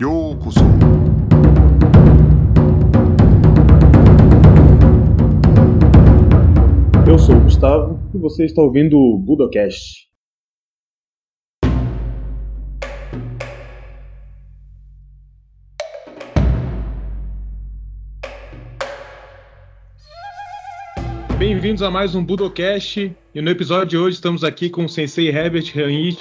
ようこそEu sou o Gustavo e você está ouvindo o Budocast. Bem-vindos a mais um Budocast e no episódio de hoje estamos aqui com o Sensei Herbert Ranich.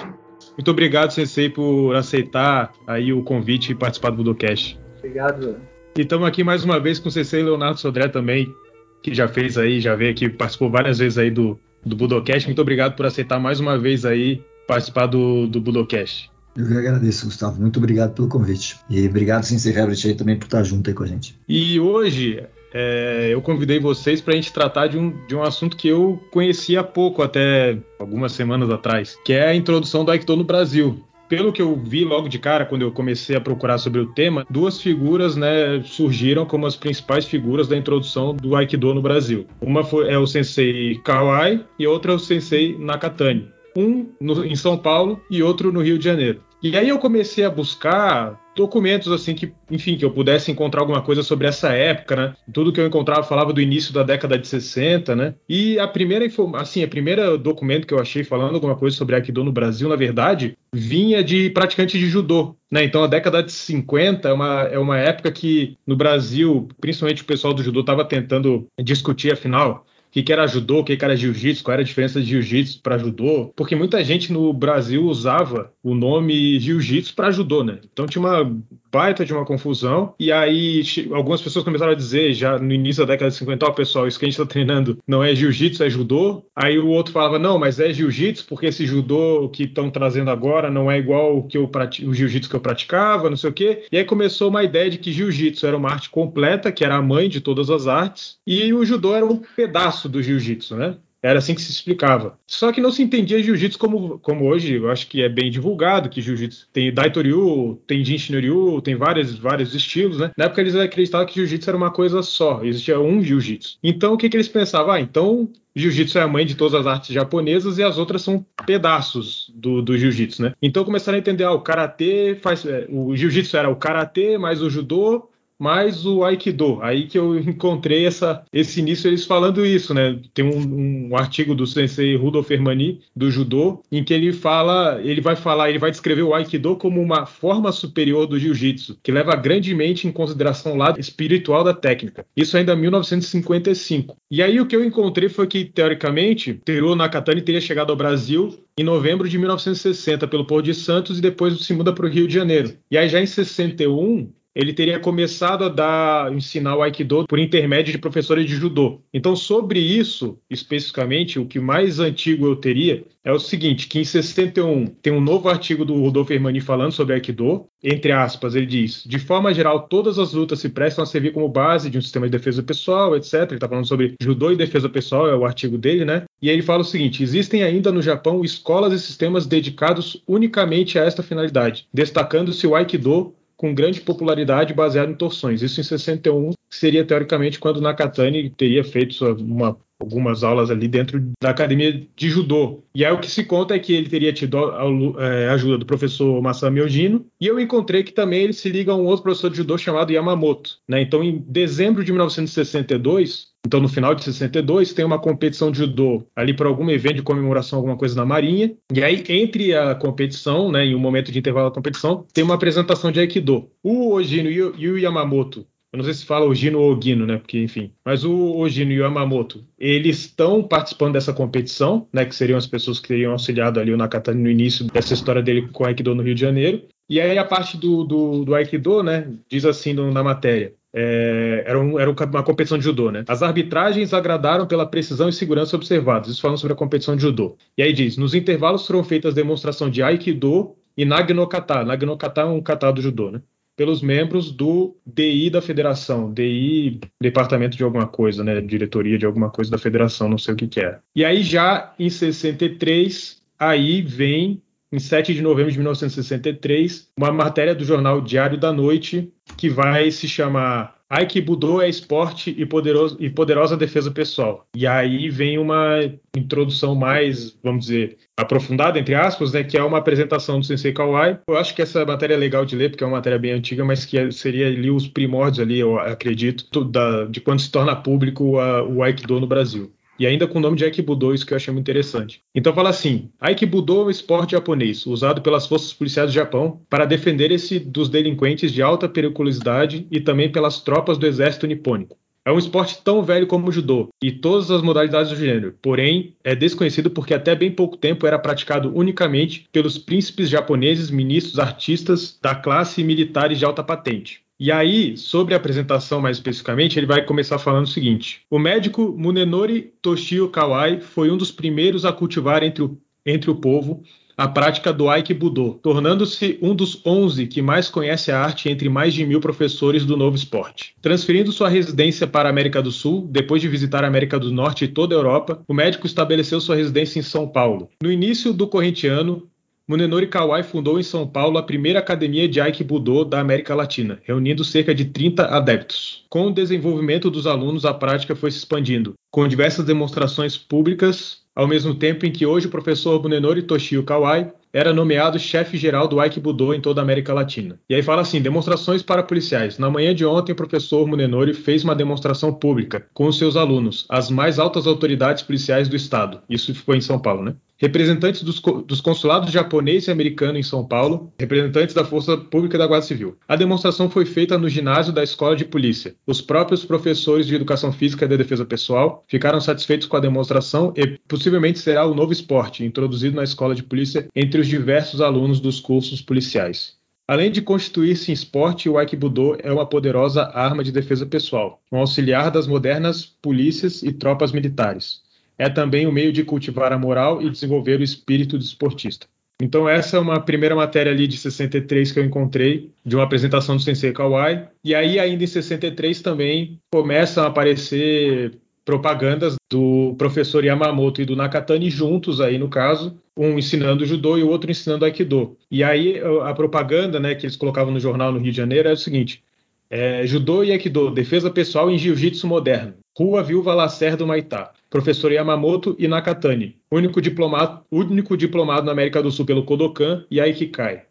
muito obrigado, Sensei, por aceitar aí o convite e participar do Budocast. Obrigado. E estamos aqui mais uma vez com o Sensei Leonardo Sodré também, que já fez aí, já veio aqui, participou várias vezes aí do, do Budocast. Muito obrigado por aceitar mais uma vez aí participar do, do Budocast. Eu que agradeço, Gustavo. Muito obrigado pelo convite. E obrigado, Sensei Herbert, aí também por estar junto aí com a gente. E hoje é, eu convidei vocês para a gente tratar de um, de um assunto que eu conhecia há pouco, até algumas semanas atrás, que é a introdução do Aikido no Brasil. Pelo que eu vi logo de cara, quando eu comecei a procurar sobre o tema, duas figuras né, surgiram como as principais figuras da introdução do Aikido no Brasil. Uma foi, é o sensei Kawai e outra é o sensei Nakatani. Um no, em São Paulo e outro no Rio de Janeiro. E aí eu comecei a buscar documentos assim que, enfim, que eu pudesse encontrar alguma coisa sobre essa época, né? Tudo que eu encontrava falava do início da década de 60, né? E a primeira assim, a primeira documento que eu achei falando alguma coisa sobre Aikido no Brasil, na verdade, vinha de praticantes de judô, né? Então a década de 50 é uma, é uma época que no Brasil, principalmente o pessoal do judô estava tentando discutir afinal que, que era judô, o que, que era jiu-jitsu, qual era a diferença de jiu-jitsu para judô, porque muita gente no Brasil usava o nome jiu-jitsu para judô, né? Então tinha uma baita de uma confusão, e aí algumas pessoas começaram a dizer, já no início da década de 50, ó, oh, pessoal, isso que a gente está treinando não é jiu-jitsu, é judô. Aí o outro falava, não, mas é jiu-jitsu, porque esse judô que estão trazendo agora não é igual o, que eu o jiu-jitsu que eu praticava, não sei o quê. E aí começou uma ideia de que jiu-jitsu era uma arte completa, que era a mãe de todas as artes, e o judô era um pedaço do jiu-jitsu, né? Era assim que se explicava. Só que não se entendia jiu-jitsu como, como hoje, eu acho que é bem divulgado, que jiu-jitsu tem Daitoryu, tem Jinshinryu, tem vários, vários estilos, né? Na época eles acreditavam que jiu-jitsu era uma coisa só, existia um jiu-jitsu. Então o que, que eles pensavam? Ah, então jiu-jitsu é a mãe de todas as artes japonesas e as outras são pedaços do, do jiu-jitsu, né? Então começaram a entender, ah, o karatê faz. É, o jiu-jitsu era o karatê mais o judô mais o Aikido. Aí que eu encontrei essa, esse início eles falando isso, né? Tem um, um artigo do sensei Rudolf Hermani, do judô, em que ele fala, ele vai falar, ele vai descrever o Aikido como uma forma superior do jiu-jitsu, que leva grandemente em consideração o lado espiritual da técnica. Isso ainda em 1955. E aí o que eu encontrei foi que, teoricamente, Teruo Nakatani teria chegado ao Brasil em novembro de 1960 pelo Porto de Santos e depois se muda para o Rio de Janeiro. E aí já em 61 ele teria começado a dar ensinar o Aikido por intermédio de professores de judô. Então, sobre isso, especificamente, o que mais antigo eu teria é o seguinte, que em 61 tem um novo artigo do Rodolfo Hermani falando sobre Aikido, entre aspas, ele diz, de forma geral, todas as lutas se prestam a servir como base de um sistema de defesa pessoal, etc. Ele está falando sobre judô e defesa pessoal, é o artigo dele, né? E aí ele fala o seguinte, existem ainda no Japão escolas e sistemas dedicados unicamente a esta finalidade, destacando-se o Aikido com grande popularidade baseado em torções. Isso em 61 seria teoricamente quando Nakatani teria feito uma, algumas aulas ali dentro da academia de judô. E aí o que se conta é que ele teria tido a, é, ajuda do professor Masami Ojino, e eu encontrei que também ele se liga a um outro professor de judô chamado Yamamoto. Né? Então, em dezembro de 1962, então, no final de 62, tem uma competição de judô ali para algum evento de comemoração, alguma coisa na Marinha. E aí, entre a competição, né, em um momento de intervalo da competição, tem uma apresentação de Aikido. O Ojino e o Yamamoto eu não sei se fala Ogino ou Ogino, né? Porque, enfim. Mas o Ogino e o Yamamoto, eles estão participando dessa competição, né? Que seriam as pessoas que teriam auxiliado ali o Nakatani no início dessa história dele com o Aikido no Rio de Janeiro. E aí a parte do, do, do Aikido, né? Diz assim no, na matéria. É, era, um, era, uma competição de judô, né? As arbitragens agradaram pela precisão e segurança observadas. Isso falando sobre a competição de judô. E aí diz: nos intervalos foram feitas demonstração de Aikido e Nagnokata. Nagnokata é um kata do judô, né? Pelos membros do DI da federação. DI, departamento de alguma coisa, né? Diretoria de alguma coisa da federação, não sei o que, que é. E aí, já em 63, aí vem em 7 de novembro de 1963, uma matéria do jornal Diário da Noite que vai se chamar Aikibudo é esporte e, poderoso, e poderosa defesa pessoal. E aí vem uma introdução mais, vamos dizer, aprofundada, entre aspas, né, que é uma apresentação do Sensei Kawai. Eu acho que essa matéria é legal de ler, porque é uma matéria bem antiga, mas que é, seria ali os primórdios ali, eu acredito, da, de quando se torna público a, o Aikido no Brasil e ainda com o nome de Aikibudo, isso que eu achei muito interessante. Então fala assim: Aikibudo é um esporte japonês usado pelas forças policiais do Japão para defender esse dos delinquentes de alta periculosidade e também pelas tropas do exército nipônico. É um esporte tão velho como o judô e todas as modalidades do gênero, porém é desconhecido porque até bem pouco tempo era praticado unicamente pelos príncipes japoneses, ministros, artistas da classe e militares de alta patente. E aí, sobre a apresentação mais especificamente, ele vai começar falando o seguinte: o médico Munenori Toshio Kawai foi um dos primeiros a cultivar entre o, entre o povo a prática do Aikibudo, tornando-se um dos 11 que mais conhece a arte entre mais de mil professores do novo esporte. Transferindo sua residência para a América do Sul, depois de visitar a América do Norte e toda a Europa, o médico estabeleceu sua residência em São Paulo. No início do corrente ano, Munenori Kawai fundou em São Paulo a primeira academia de Aikibudo da América Latina, reunindo cerca de 30 adeptos. Com o desenvolvimento dos alunos, a prática foi se expandindo, com diversas demonstrações públicas, ao mesmo tempo em que hoje o professor Munenori Toshio Kawai era nomeado chefe-geral do Aikibudo em toda a América Latina. E aí fala assim: demonstrações para policiais. Na manhã de ontem, o professor Munenori fez uma demonstração pública com os seus alunos, as mais altas autoridades policiais do estado. Isso foi em São Paulo, né? Representantes dos, dos, consulados japonês e americano em São Paulo, representantes da Força Pública da Guarda Civil. A demonstração foi feita no ginásio da Escola de Polícia. Os próprios professores de Educação Física e de Defesa Pessoal ficaram satisfeitos com a demonstração e possivelmente será o novo esporte introduzido na Escola de Polícia entre os diversos alunos dos cursos policiais. Além de constituir-se em esporte, o Aikibudo é uma poderosa arma de defesa pessoal, um auxiliar das modernas polícias e tropas militares é também o um meio de cultivar a moral e desenvolver o espírito de esportista. Então essa é uma primeira matéria ali de 63 que eu encontrei, de uma apresentação do Sensei Kawai. E aí ainda em 63 também começam a aparecer propagandas do professor Yamamoto e do Nakatani juntos aí no caso, um ensinando judô e o outro ensinando aikido. E aí a propaganda, né, que eles colocavam no jornal no Rio de Janeiro é o seguinte: é, judô e aikido, defesa pessoal em jiu-jitsu moderno. Rua Viúva Lacerda do Maitá professor Yamamoto e Nakatani, único diplomado, único diplomado na América do Sul pelo Kodokan e Aikikai.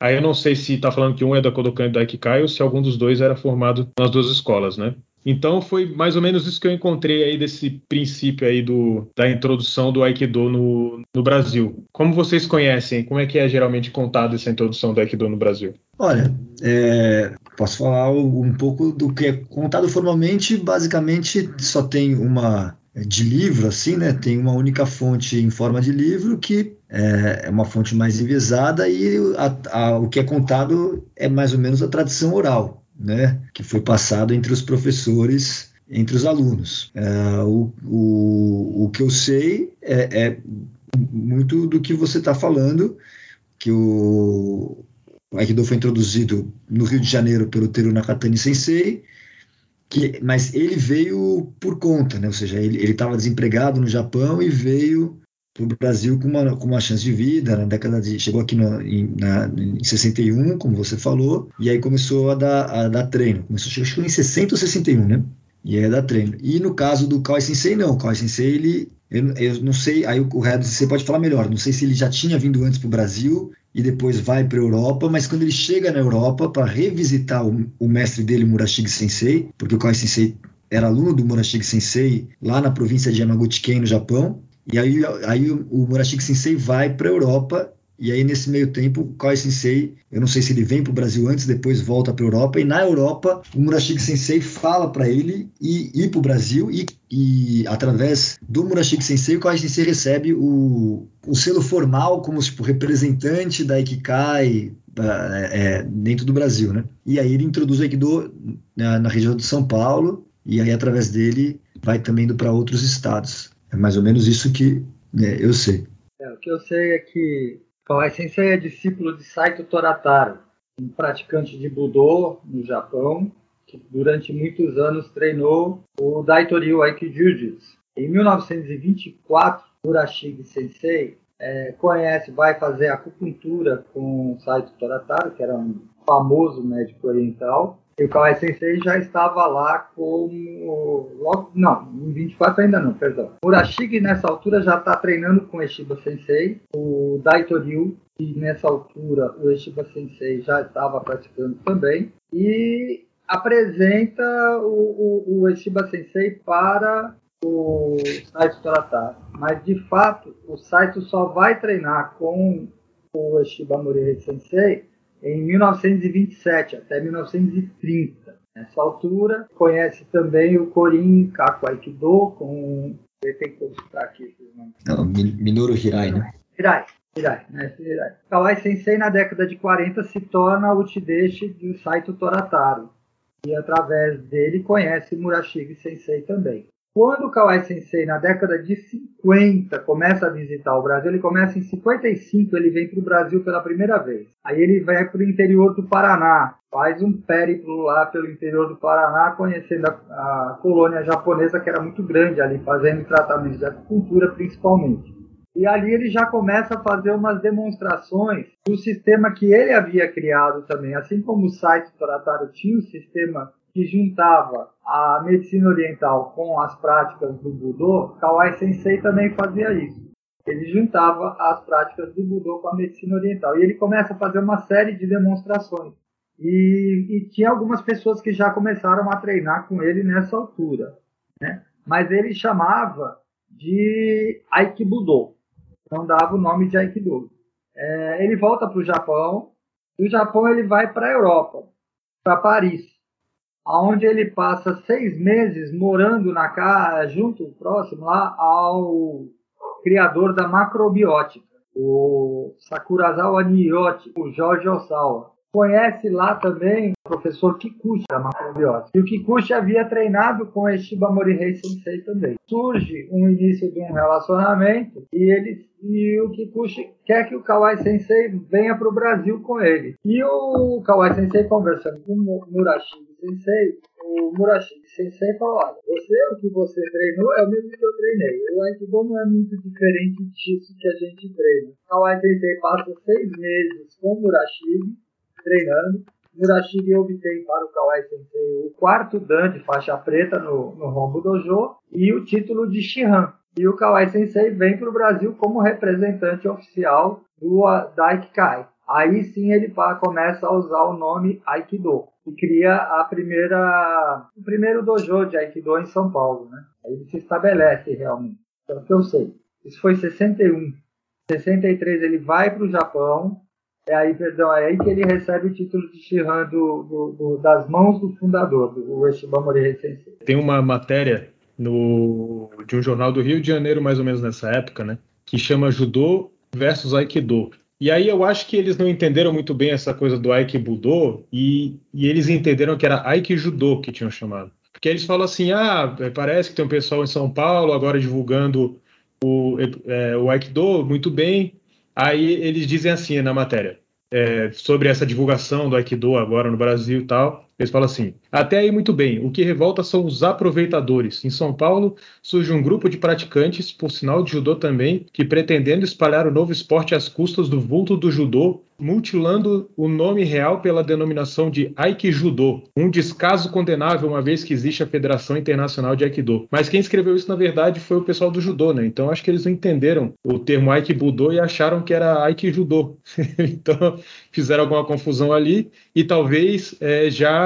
Aí eu não sei se está falando que um é da Kodokan e da Aikikai ou se algum dos dois era formado nas duas escolas, né? Então foi mais ou menos isso que eu encontrei aí desse princípio aí do, da introdução do Aikido no, no Brasil. Como vocês conhecem? Como é que é geralmente contado essa introdução do Aikido no Brasil? Olha, é, posso falar um pouco do que é contado formalmente. Basicamente, só tem uma de livro, assim, né? Tem uma única fonte em forma de livro que é, é uma fonte mais enviesada e a, a, o que é contado é mais ou menos a tradição oral, né? Que foi passado entre os professores, entre os alunos. É, o, o, o que eu sei é, é muito do que você está falando, que o, Aikido foi introduzido no Rio de Janeiro pelo Teru Nakatani Sensei, que, mas ele veio por conta, né? ou seja, ele estava desempregado no Japão e veio para o Brasil com uma, com uma chance de vida na década de chegou aqui no, em, na, em 61 como você falou e aí começou a dar, a dar treino. Começou acho que em 60 ou 61 né? E aí dar treino. E no caso do Kawai Sensei não. O Kawai Sensei ele eu, eu não sei aí o Red você pode falar melhor. Não sei se ele já tinha vindo antes para o Brasil e depois vai para a Europa, mas quando ele chega na Europa para revisitar o, o, mestre dele, Murashige Sensei, porque o Kawai Sensei era aluno do Murashige Sensei lá na província de Yamaguchi-ken, no Japão, e aí, aí o, Murashige Sensei vai para a Europa e aí, nesse meio tempo, o Kawai Sensei, eu não sei se ele vem para o Brasil antes, depois volta para a Europa, e na Europa, o Murashige Sensei fala para ele ir, ir para o Brasil, e, e através do Murashige Sensei, o Kawai Sensei recebe o, o selo formal como tipo, representante da Ikikai é, é, dentro do Brasil. Né? E aí ele introduz o Aikido na, na região de São Paulo, e aí através dele vai também indo para outros estados. É mais ou menos isso que né, eu sei. É, o que eu sei é que Kawai Sensei é discípulo de Saito Torataro, um praticante de Budô no Japão, que durante muitos anos treinou o Daitoryu Aikijujutsu. Em 1924, Murashige Sensei é, conhece, vai fazer acupuntura com Saito Torataro, que era um famoso médico oriental, E o Kawai Sensei já estava lá como. Logo, não, em 24 ainda não, perdão. Murashige nessa altura já está treinando com o Eshiba Sensei. O Daito Ryu, e nessa altura o Eshiba Sensei já estava praticando também. E apresenta o, o, o Eshiba Sensei para o Saito Toratar. Mas de fato, o Saito só vai treinar com o Eshiba Morihei Sensei em 1927 até 1930. Nessa altura, conhece também o Korin Kaku Aikido, com. Ele tem que consultar aqui esses nomes. Não, Minoru Hirai, né? Hirai, Hirai, né? Hirai. Kawai Sensei, na década de 40, se torna o Tideshi do Saito Torataro. E através dele conhece Murashige Sensei também. Quando o Kawai Sensei, na década de 50, começa a visitar o Brasil, ele começa em 55, ele vem para o Brasil pela primeira vez. Aí ele vai para o interior do Paraná, faz um périplo lá pelo interior do Paraná, conhecendo a, a colônia japonesa, que era muito grande ali, fazendo tratamentos de acupuntura principalmente. E ali ele já começa a fazer umas demonstrações do sistema que ele havia criado também. Assim como o site Torataro tinha o sistema que juntava a medicina oriental com as práticas do Budô, Kawai Sensei também fazia isso. Ele juntava as práticas do Budô com a medicina oriental. E ele começa a fazer uma série de demonstrações. E, e tinha algumas pessoas que já começaram a treinar com ele nessa altura. Né? Mas ele chamava de Aikibudo. Não dava o nome de Aikido. É, ele volta para o Japão. Do Japão ele vai para a Europa, para Paris onde ele passa seis meses morando na casa, junto, próximo lá ao criador da macrobiótica, o Sakurazawa Niyoti, o Jorge Osawa. Conhece lá também o professor Kikuchi da macrobiótica. E o Kikuchi havia treinado com Eshiba Morihei Sensei também. Surge um início de um relacionamento e ele e o Kikuchi quer que o Kawai Sensei venha para o Brasil com ele. E o Kawai Sensei conversando com o Murashi Sensei, o Murashi Sensei falou, olha, você, o que você treinou é o mesmo que eu treinei. O Aikido não é muito diferente disso que a gente treina. O Kawai Sensei passa seis meses com o Murashi treinando. Murashige obtém para o Kawai Sensei o quarto Dan de faixa preta no, no Rombo Dojo e o título de Shihan. E o Kawai Sensei vem para o Brasil como representante oficial do Daikikai. Aí sim ele começa a usar o nome Aikido e cria a primeira, o primeiro dojo de Aikido em São Paulo. Né? Aí ele se estabelece realmente. Então, que eu sei. Isso foi em 61. 63 ele vai para o Japão. É aí, perdão, é aí que ele recebe o título de Shihan do, do, do, das mãos do fundador, do Ueshiba Morihei Sensei. Tem uma matéria no, de um jornal do Rio de Janeiro, mais ou menos nessa época, né? Que chama Judô versus Aikido. E aí eu acho que eles não entenderam muito bem essa coisa do Aikibudo e, e eles entenderam que era Aikijudo que tinham chamado. Porque eles falam assim, ah, parece que tem um pessoal em São Paulo agora divulgando o, é, o Aikido, muito bem. Aí eles dizem assim na matéria, é, sobre essa divulgação do Aikido agora no Brasil e tal. Eles falam assim: até aí muito bem, o que revolta são os aproveitadores. Em São Paulo surge um grupo de praticantes, por sinal de judô também, que pretendendo espalhar o novo esporte às custas do vulto do judô, mutilando o nome real pela denominação de Aikijudo, um descaso condenável uma vez que existe a Federação Internacional de Aikido. Mas quem escreveu isso na verdade foi o pessoal do judô, né? Então acho que eles não entenderam o termo Aikibudo e acharam que era Aikijudo. então fizeram alguma confusão ali e talvez é, já,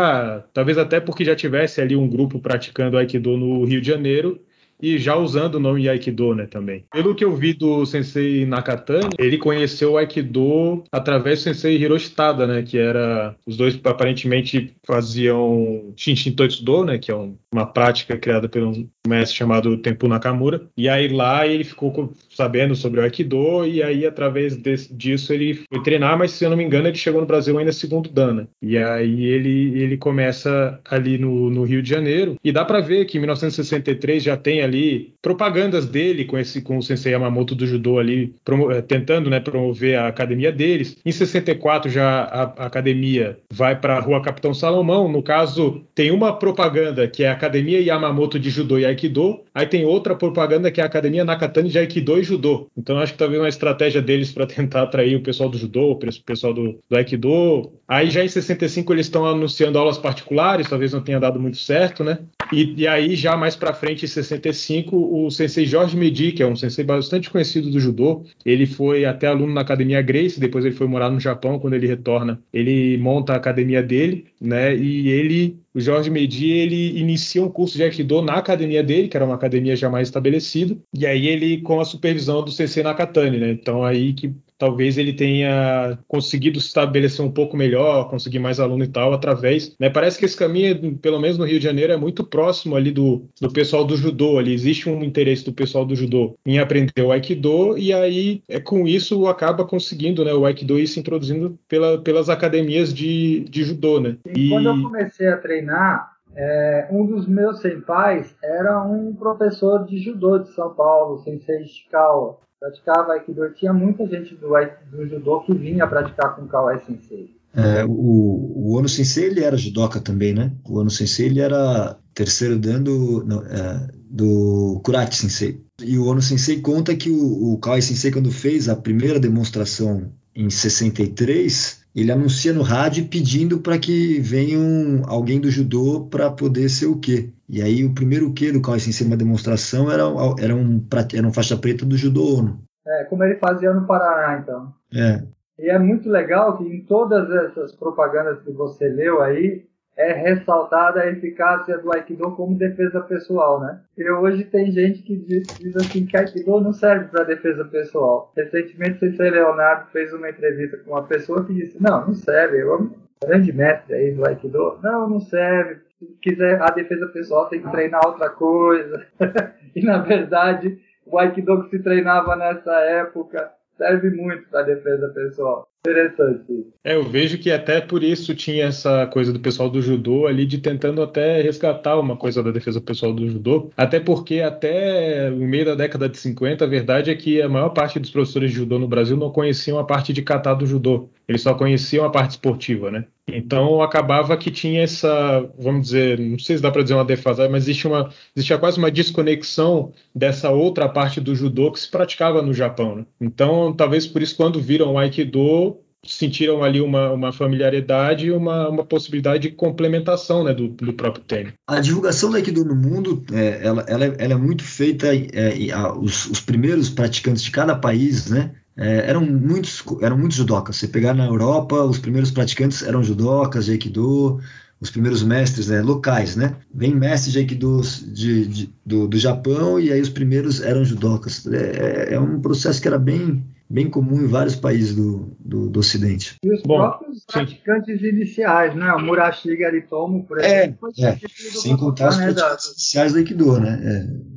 talvez até porque já tivesse ali um grupo praticando Aikido no Rio de Janeiro e já usando o nome Aikido, né, também. Pelo que eu vi do Sensei Nakatani, ele conheceu o Aikido através do Sensei Hiroshi Tada, né, que era os dois aparentemente faziam Shinshin Toitsudo, né, que é um, uma prática criada por um mestre chamado Tempu Nakamura. E aí lá ele ficou sabendo sobre o Aikido e aí através desse, disso ele foi treinar, mas se eu não me engano ele chegou no Brasil ainda segundo Dana. Né. E aí ele ele começa ali no, no Rio de Janeiro e dá para ver que em 1963 já tem ali propagandas dele com esse com o Sensei Yamamoto do judô ali eh, tentando né, promover a academia deles. Em 64 já a, a academia vai para a Rua Capitão Salomão. No caso, tem uma propaganda que é a Academia Yamamoto de Judô e Aikido, aí tem outra propaganda que é a Academia Nakatani de Aikido e Judô. Então acho que talvez uma estratégia deles para tentar atrair o pessoal do judô, o pessoal do, do Aikido. Aí já em 65 eles estão anunciando aulas particulares, talvez não tenha dado muito certo, né? E, e aí já mais para frente em 65 o sensei Jorge Medi, que é um sensei bastante conhecido do judô, ele foi até aluno na Academia Grace, depois ele foi morar no Japão, quando ele retorna, ele monta a academia dele, né? E ele o Jorge Medi ele inicia um curso de Aikido na academia dele, que era uma academia já mais estabelecida, e aí ele com a supervisão do Sensei Nakatani, né? Então aí que talvez ele tenha conseguido se estabelecer um pouco melhor, conseguir mais aluno e tal, através. Né? Parece que esse caminho, pelo menos no Rio de Janeiro, é muito próximo ali do, do pessoal do judô. Ali existe um interesse do pessoal do judô em aprender o Aikido, e aí é com isso acaba conseguindo né, o Aikido ir se introduzindo pela, pelas academias de, de judô. Né? E, e quando eu comecei a treinar, é, um dos meus senpais era um professor de judô de São Paulo, Sensei Ishikawa praticava Aikido. Tinha muita gente do, do judô que vinha praticar com o Kawai Sensei. É, o, o Ono Sensei ele era judoca também, né? O Ono Sensei ele era terceiro dan do, é, do Kurati Sensei. E o Ono Sensei conta que o, o Kawai Sensei, quando fez a primeira demonstração em 63, ele anuncia no rádio pedindo para que venha um, alguém do judô para poder ser o quê? E aí o primeiro quê do Kawai Sensei, uma demonstração, era, era, um, era um faixa preta do judô Ono. É, como ele fazia no Paraná, então. É. E é muito legal que em todas essas propagandas que você leu aí, é ressaltada a eficácia do Aikido como defesa pessoal, né? E hoje tem gente que diz, diz assim que Aikido não serve para defesa pessoal. Recentemente, o Sensei Leonardo fez uma entrevista com uma pessoa que disse, não, não serve, eu grande mestre aí do Aikido, não, não serve, se quiser a defesa pessoal tem que treinar outra coisa. e na verdade, o Aikido que se treinava nessa época serve muito para defesa pessoal. Interessante. É, eu vejo que até por isso tinha essa coisa do pessoal do judô ali de tentando até resgatar uma coisa da defesa pessoal do judô, até porque até o meio da década de 50, a verdade é que a maior parte dos professores de judô no Brasil não conheciam a parte de kata do judô. Eles só conheciam a parte esportiva, né? Então acabava que tinha essa, vamos dizer, não sei se dá para dizer uma defasagem, mas existe uma, existia quase uma desconexão dessa outra parte do judô que se praticava no Japão. Né? Então talvez por isso quando viram o aikido sentiram ali uma, uma familiaridade e uma, uma possibilidade de complementação né, do, do próprio tênis. A divulgação do Aikido no mundo, é, ela, ela, é, ela, é muito feita, é, os, os primeiros praticantes de cada país, né, é, eram muitos eram muitos judocas. Você pegar na Europa, os primeiros praticantes eram judocas de Aikido, os primeiros mestres né, locais, né? Vem mestres de Aikido de, de, do, do Japão e aí os primeiros eram judocas. É, é um processo que era bem bem comum em vários países do, do, do Ocidente. E os Bom, próprios sim. praticantes iniciais, né? O Murashi Garitomo, por é, exemplo, é, é. sem contar os praticantes iniciais do Aikido, né? É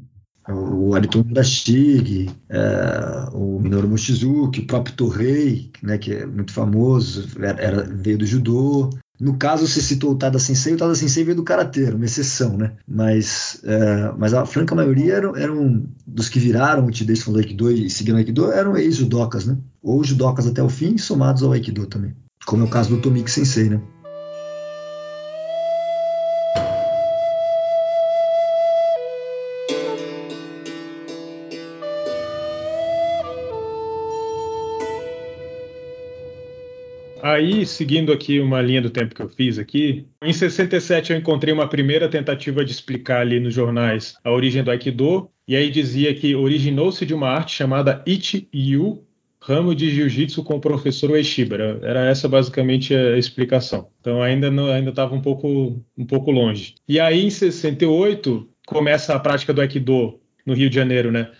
o Aritomo Murashige, é, o Minoru Mochizuki, o próprio Torrei, né, que é muito famoso, era, veio do judô. No caso, você citou o Tada Sensei, o Tada Sensei veio do Karatê, uma exceção, né? Mas, é, mas a franca maioria eram, eram dos que viraram o Tidei do Aikido e seguiram o Aikido, eram ex-judocas, né? Ou judocas até o fim, somados ao Aikido também. Como é o caso do Tomiki Sensei, né? Aí, seguindo aqui uma linha do tempo que eu fiz aqui, em 67 eu encontrei uma primeira tentativa de explicar ali nos jornais a origem do Aikido, e aí dizia que originou-se de uma arte chamada Ichi-Yu, ramo de jiu-jitsu com o professor Ueshiba. Era essa basicamente a explicação. Então ainda ainda estava um pouco um pouco longe. E aí em 68 começa a prática do Aikido no Rio de Janeiro, né?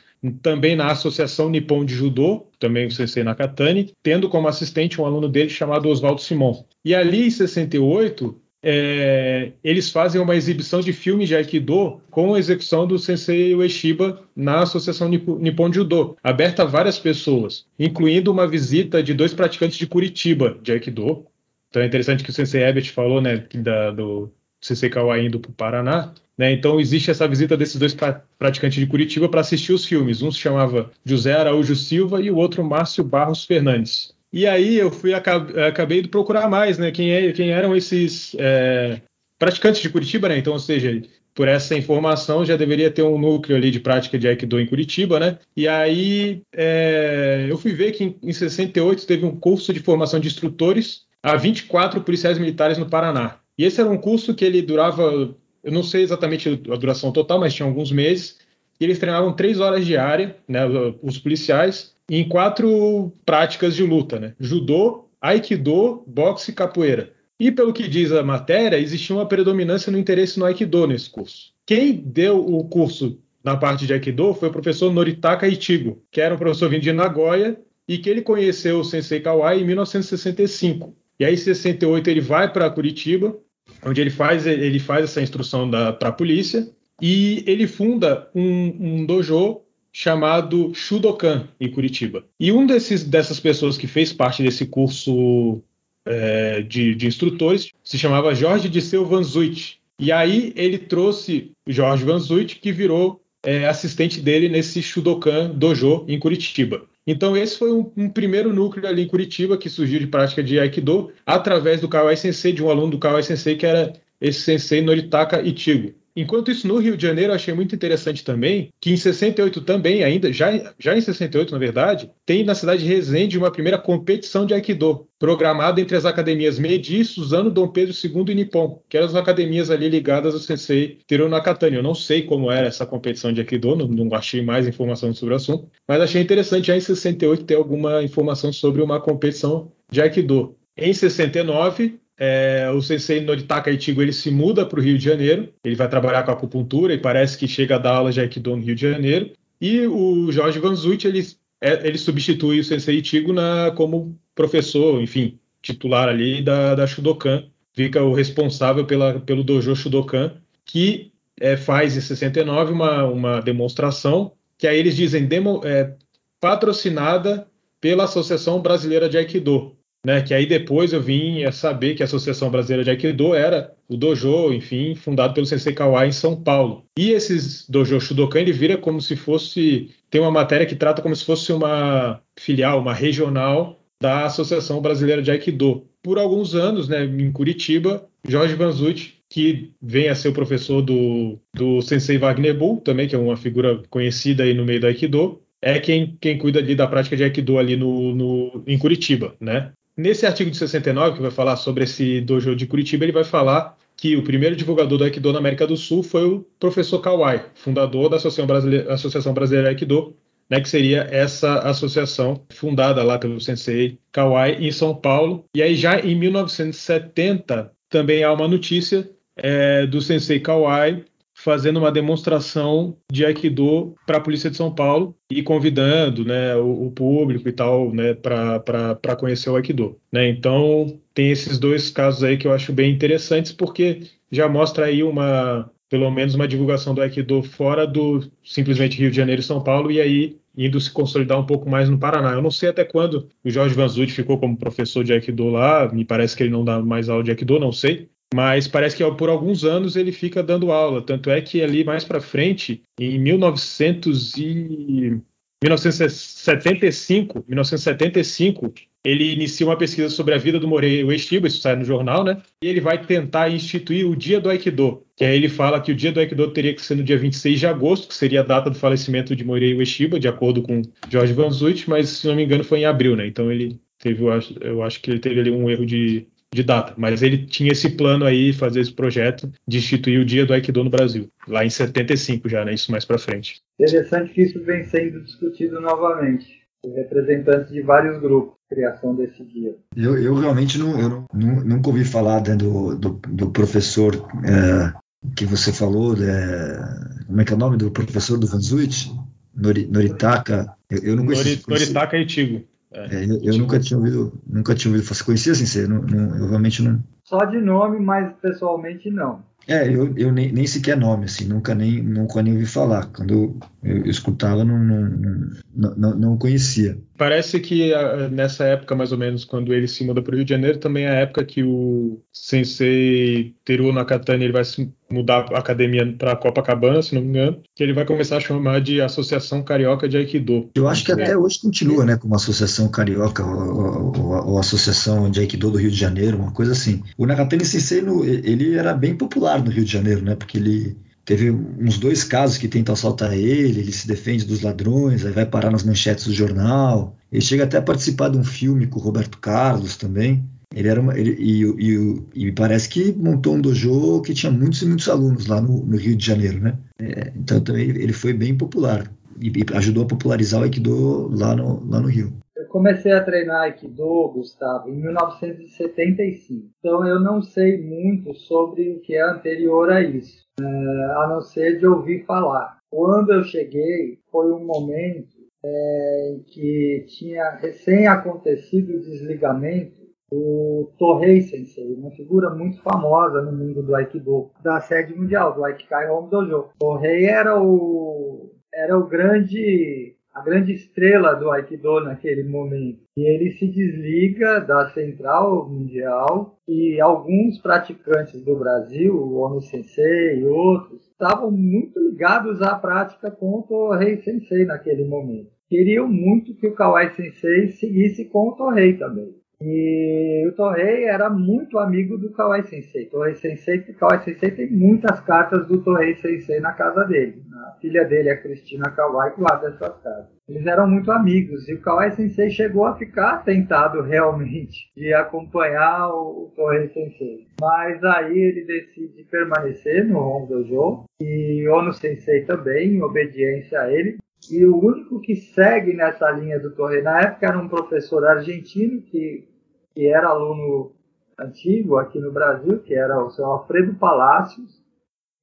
Também na Associação Nippon de Judô, também o Sensei Nakatani, tendo como assistente um aluno dele chamado Oswaldo Simon. E ali em 68, é, eles fazem uma exibição de filmes de Aikido com a execução do Sensei Ueshiba na Associação Nippon de Judô, aberta a várias pessoas, incluindo uma visita de dois praticantes de Curitiba de Aikido. Então é interessante que o Sensei Ebert falou, né, da, do Sensei Kawai indo para o Paraná, Né? Então existe essa visita desses dois pra praticantes de Curitiba para assistir os filmes. Um se chamava José Araújo Silva e o outro Márcio Barros Fernandes. E aí eu fui acabei de procurar mais, né? Quem, é, quem eram esses é, praticantes de Curitiba, né? Então, ou seja, por essa informação já deveria ter um núcleo ali de prática de Aikido em Curitiba, né? E aí é, eu fui ver que em, em 68 teve um curso de formação de instrutores a 24 policiais militares no Paraná. E esse era um curso que ele durava, eu não sei exatamente a duração total, mas tinha alguns meses. E eles treinavam três horas diária, né? Os policiais em quatro práticas de luta, né? Judô, Aikido, boxe e capoeira. E pelo que diz a matéria, existia uma predominância no interesse no Aikido nesse curso. Quem deu o curso na parte de Aikido foi o professor Noritaka Ichigo, que era um professor vindo de Nagoya e que ele conheceu o Sensei Kawai em 1965. E aí, em 68, ele vai para Curitiba, onde ele faz, ele faz essa instrução para a polícia, e ele funda um, um dojo chamado Shudokan em Curitiba. E um desses, dessas pessoas que fez parte desse curso é, de, de, instrutores se chamava Jorge de Seu Van Zuit. E aí ele trouxe Jorge Van Zuit, que virou é, assistente dele nesse Shudokan Dojo em Curitiba. Então esse foi um, um, primeiro núcleo ali em Curitiba que surgiu de prática de Aikido através do Kawai Sensei, de um aluno do Kawai Sensei que era esse Sensei Noritaka Ichigo. Enquanto isso, no Rio de Janeiro, eu achei muito interessante também que em 68 também, ainda, já, já em 68, na verdade, tem na cidade de Resende uma primeira competição de Aikido, programada entre as academias Medi, Suzano, Dom Pedro II e Nippon, que eram as academias ali ligadas ao sensei Teru Nakatani. Eu não sei como era essa competição de Aikido, não, não achei mais informação sobre o assunto, mas achei interessante já em 68 ter alguma informação sobre uma competição de Aikido. Em 69, é, o sensei Noritaka Ichigo ele se muda para o Rio de Janeiro, ele vai trabalhar com acupuntura e parece que chega a dar aula de Aikido no Rio de Janeiro. E o Jorge Vanzucci ele, é, ele substitui o sensei Ichigo na, como professor, enfim, titular ali da, da Shudokan, fica o responsável pela, pelo dojo Shudokan, que é, faz em 69 uma, uma demonstração que aí eles dizem demo, é, patrocinada pela Associação Brasileira de Aikido, né, que aí depois eu vim a saber que a Associação Brasileira de Aikido era o dojo, enfim, fundado pelo Sensei Kawai em São Paulo. E esses dojo Shudokan, ele vira como se fosse, tem uma matéria que trata como se fosse uma filial, uma regional da Associação Brasileira de Aikido. Por alguns anos, né, em Curitiba, Jorge Vanzucci, que vem a ser o professor do, do Sensei Wagner Bull, também, que é uma figura conhecida aí no meio do Aikido, é quem, quem cuida ali da prática de Aikido ali no, no, em Curitiba, né? Nesse artigo de 69, que vai falar sobre esse dojo de Curitiba, ele vai falar que o primeiro divulgador do Aikido na América do Sul foi o professor Kawai, fundador da Associação Brasileira, Associação Brasileira Aikido, né, que seria essa associação fundada lá pelo sensei Kawai em São Paulo. E aí já em 1970 também há uma notícia é, do sensei Kawai fazendo uma demonstração de Aikido para a Polícia de São Paulo e convidando né, o, o público e tal né, para conhecer o Aikido. Né? Então, tem esses dois casos aí que eu acho bem interessantes, porque já mostra aí uma, pelo menos uma divulgação do Aikido fora do simplesmente Rio de Janeiro e São Paulo, e aí indo se consolidar um pouco mais no Paraná. Eu não sei até quando o Jorge Vanzutti ficou como professor de Aikido lá, me parece que ele não dá mais aula de Aikido, não sei, mas parece que por alguns anos ele fica dando aula. Tanto é que ali mais para frente, em 1900 e 1975, 1975, ele inicia uma pesquisa sobre a vida do Morei Ueshiba, isso sai no jornal, né? E ele vai tentar instituir o Dia do Aikido, que aí ele fala que o Dia do Aikido teria que ser no dia 26 de agosto, que seria a data do falecimento de Morei Ueshiba, de acordo com George Van mas se não me engano foi em abril, né? Então ele teve, eu acho, eu acho que ele teve ali um erro de, de data, mas ele tinha esse plano aí, fazer esse projeto de instituir o Dia do Aikido no Brasil, lá em 75 já, né? Isso mais para frente. Interessante que isso vem sendo discutido novamente por representantes de vários grupos, criação desse dia. Eu, eu realmente não, eu não, nunca ouvi falar né, do, do, do, professor é, que você falou, é, como é que é o nome do professor do Vanzuit? Nori, Noritaka. Eu, eu não conheço. Noritaka Itigo. É, eu, eu nunca tinha ouvido, nunca tinha ouvido. Você conhecia assim? Você não, não, eu realmente não. Só de nome, mas pessoalmente não. É, eu, eu nem, nem sequer nome, assim, nunca nem, nunca nem ouvi falar. Quando eu, eu escutava, não, não, não, não, não conhecia. Parece que ah, nessa época, mais ou menos, quando ele se muda para o Rio de Janeiro, também é a época que o sensei Teruo Nakatani ele vai se mudar a academia para Copacabana, se não me engano, que ele vai começar a chamar de Associação Carioca de Aikido. Eu acho que até hoje continua, né, como Associação Carioca ou, ou, ou, Associação de Aikido do Rio de Janeiro, uma coisa assim. O Nakatani Sensei, ele era bem popular no Rio de Janeiro, né, porque ele Teve uns dois casos que tentam assaltar ele, ele se defende dos ladrões, aí vai parar nas manchetes do jornal. Ele chega até a participar de um filme com o Roberto Carlos também. Ele era uma, ele, e, e, e, parece que montou um dojo que tinha muitos e muitos alunos lá no, no Rio de Janeiro, né? É, então também ele foi bem popular e, e, ajudou a popularizar o Aikido lá no, lá no Rio. Comecei a treinar Aikido, Gustavo, em 1975. Então eu não sei muito sobre o que é anterior a isso a não ser de ouvir falar. Quando eu cheguei, foi um momento é, em que tinha recém acontecido o desligamento do Torrei Sensei, uma figura muito famosa no mundo do Aikido, da sede mundial, do Aikikai Home Dojo. Torrei era o, era o grande a grande estrela do Aikido naquele momento. E ele se desliga da central mundial e alguns praticantes do Brasil, o Ono Sensei e outros, estavam muito ligados à prática com o Torrei Sensei naquele momento. Queriam muito que o Kawai Sensei seguisse com o Torrei também. E o Torrei era muito amigo do Kawai Sensei. Torrei Sensei, Kawai Sensei tem muitas cartas do Torrei Sensei na casa dele. A filha dele, a Cristina Kawai, guarda essas cartas. Eles eram muito amigos e o Kawai Sensei chegou a ficar tentado realmente de acompanhar o, o Torrei Sensei. Mas aí ele decide permanecer no Hong Dojo e Ono Sensei também, em obediência a ele. E o único que segue nessa linha do Torre na época era um professor argentino que, que era aluno antigo aqui no Brasil, que era o seu Alfredo Palácios.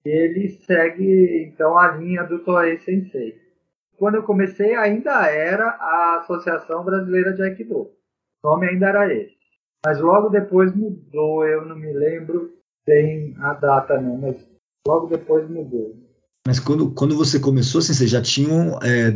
Ele segue então a linha do Torre Sensei. Quando eu comecei, ainda era a Associação Brasileira de Aikido. O nome ainda era esse. Mas logo depois mudou, eu não me lembro bem a data não, mas logo depois mudou. Mas quando, quando você começou, assim, vocês já tinham é,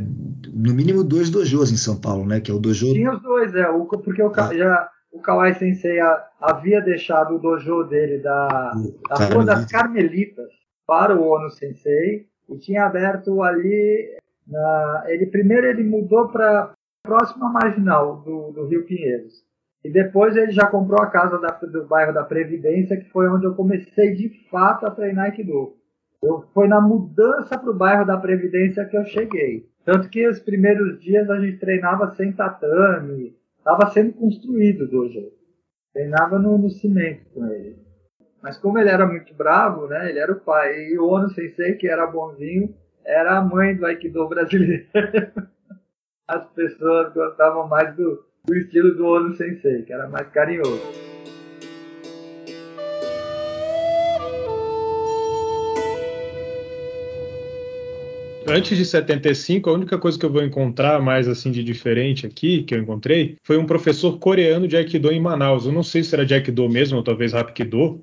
no mínimo dois dojos em São Paulo, né? Que é o dojo. Tinha os dois, é. O, porque o, ah. já, o Kawai Sensei a, havia deixado o dojo dele da, da Rua das Carmelitas para o Ono Sensei e tinha aberto ali. Na, ele primeiro ele mudou para próxima marginal do, do Rio Pinheiros. E depois ele já comprou a casa da, do bairro da Previdência, que foi onde eu comecei de fato a treinar Aikido. Eu, foi na mudança para o bairro da Previdência que eu cheguei. Tanto que os primeiros dias a gente treinava sem tatame, estava sendo construído do jeito. Treinava no, no, cimento com ele. Mas como ele era muito bravo, né? Ele era o pai. E o Ono Sensei, que era bonzinho, era a mãe do Aikido brasileiro. As pessoas gostavam mais do, do estilo do Ono Sensei, que era mais carinhoso. Antes de 75, a única coisa que eu vou encontrar mais assim de diferente aqui, que eu encontrei, foi um professor coreano de Aikido em Manaus. Eu não sei se era de Aikido mesmo, ou talvez Hapkido.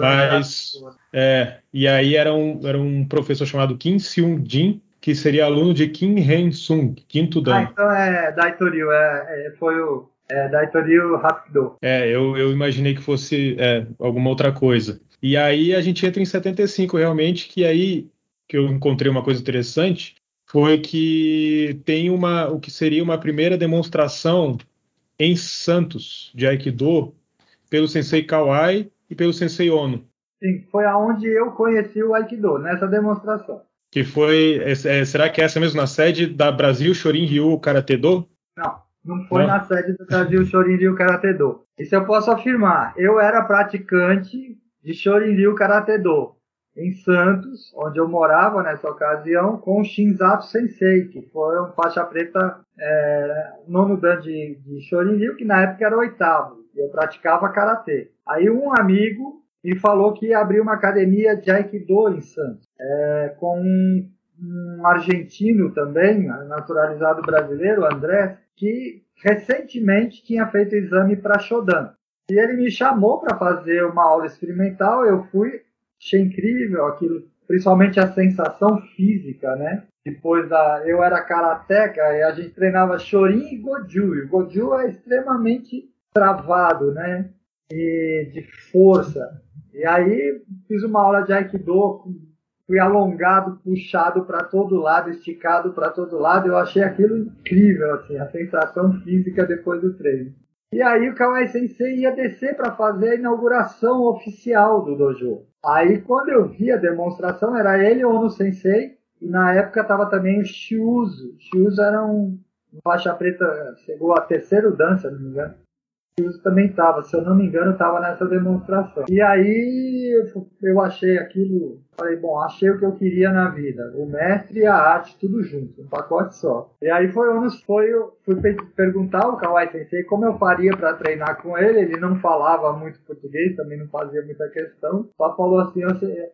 Mas. É, e aí era um, era um professor chamado Kim Seung Jin, que seria aluno de Kim Hen Sung, quinto dan. Ah, então é Daitoryu, é, é, foi o é, Daitoryu Hapkido. É, eu, eu imaginei que fosse é, alguma outra coisa. E aí a gente entra em 75 realmente, que aí que eu encontrei uma coisa interessante foi que tem uma o que seria uma primeira demonstração em Santos de Aikido pelo Sensei Kawai e pelo Sensei Ono. Sim, foi aonde eu conheci o Aikido nessa demonstração. Que foi, é, é será que é essa mesmo na sede da Brasil Shorin Ryu Karate Do? Não, não foi não. na sede do Brasil Shorin Ryu Karate Do. Isso eu posso afirmar. Eu era praticante de Shorin Ryu Karate Do em Santos, onde eu morava nessa ocasião, com o Shinzato Sensei, que foi um faixa preta é, nono dan de, de Shorin-ryu, que na época era oitavo, eu praticava karatê. Aí um amigo me falou que ia abrir uma academia de Aikido em Santos, é, com um, um argentino também, naturalizado brasileiro, André, que recentemente tinha feito exame para Shodan. E ele me chamou para fazer uma aula experimental, eu fui, achei incrível aquilo, principalmente a sensação física, né? Depois da, eu era karateca e a gente treinava Shorin e Goju. E o Goju é extremamente travado, né? E de força. E aí fiz uma aula de Aikido, fui alongado, puxado para todo lado, esticado para todo lado. Eu achei aquilo incrível, assim, a sensação física depois do treino. E aí o Kawai Sensei ia descer para fazer a inauguração oficial do dojo. Aí quando eu vi a demonstração, era ele, Ono Sensei, e na época estava também o Shiuzo. Shiuzo era um faixa preta, chegou a terceiro dança, não me engano. Shiuzo também estava, se eu não me engano, estava nessa demonstração. E aí eu achei aquilo Falei, bom, achei o que eu queria na vida. O mestre e a arte, tudo junto, um pacote só. E aí foi onde foi, fui perguntar ao Kawai Sensei como eu faria para treinar com ele. Ele não falava muito português, também não fazia muita questão. Só falou assim,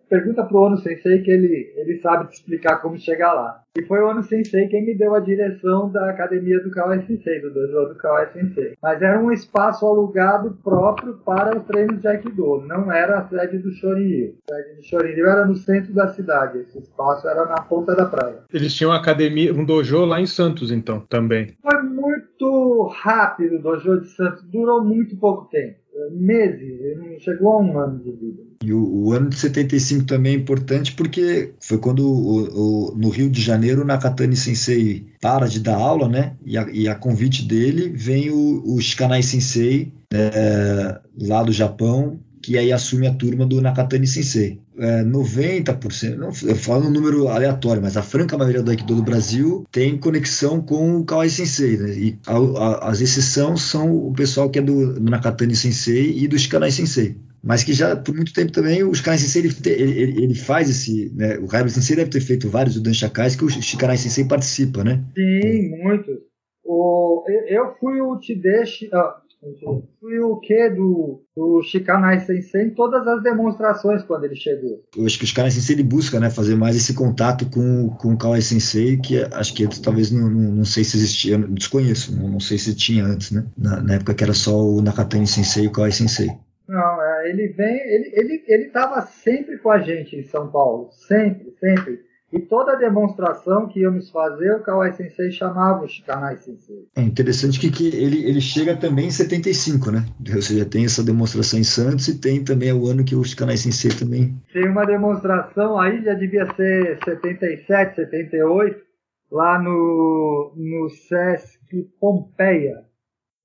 pergunta pro Ono Sensei que ele, ele sabe te explicar como chegar lá. E foi o Ono Sensei quem me deu a direção da academia do Kawai Sensei, do dojo do Kawai Sensei. Mas era um espaço alugado próprio para os treinos de Aikido, não era a sede do Shorin A sede do Shorin era no centro da cidade. Esse espaço era na ponta da praia. Eles tinham uma academia, um dojo lá em Santos, então, também. Foi muito rápido o dojo de Santos, durou muito pouco tempo. Meses, não chegou a um ano de vida. E o, o, ano de 75 também é importante porque foi quando o, o, no Rio de Janeiro o Nakatani Sensei para de dar aula, né? E a, e a convite dele vem o, o Shikanai Sensei é, lá do Japão que aí assume a turma do Nakatani Sensei. É, 90%, não, eu falo um número aleatório, mas a franca maioria do Aikido do Brasil tem conexão com o Kawai Sensei. Né? E a, a, as exceções são o pessoal que é do, do Nakatani Sensei e do Shikanai Sensei mas que já por muito tempo também o Shikanai Sensei ele, ele, ele faz esse, né, o Raiba Sensei deve ter feito vários do Dan Shakais que o Shikanai Sensei participa, né? Sim, muitos. O, eu fui o Tideshi, Fui o que do, do Shikanai Sensei em todas as demonstrações quando ele chegou. Eu acho que o Shikanai Sensei ele busca né, fazer mais esse contato com, com o Kawai Sensei, que acho que talvez não, não, não sei se existia, desconheço, não, não, sei se tinha antes, né? Na, na, época que era só o Nakatani Sensei e o Kawai Sensei. Não, é, ele vem, ele ele ele estava sempre com a gente em São Paulo, sempre, sempre. E toda demonstração que íamos fazer, o Kawai Sensei chamava o Shikanai Sensei. É interessante que, que ele, ele chega também em 75, né? Ou seja, tem essa demonstração em Santos e tem também o ano que o Shikanai Sensei também. Tem uma demonstração aí, já devia ser 77, 78, lá no, no Sesc Pompeia.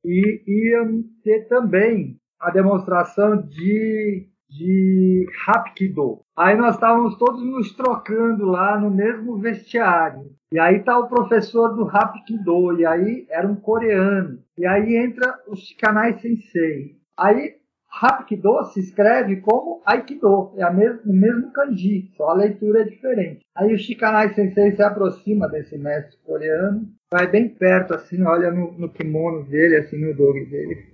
E ia ter também a demonstração de de Hapkido. Aí nós estávamos todos nos trocando lá no mesmo vestiário. E aí tá o professor do Hapkido, e aí era um coreano. E aí entra o Shikanai Sensei. Aí Hapkido se escreve como Aikido, é mesmo, o mesmo kanji, só a leitura é diferente. Aí o Shikanai Sensei se aproxima desse mestre coreano, vai bem perto assim, olha no, no kimono dele, assim no dogue dele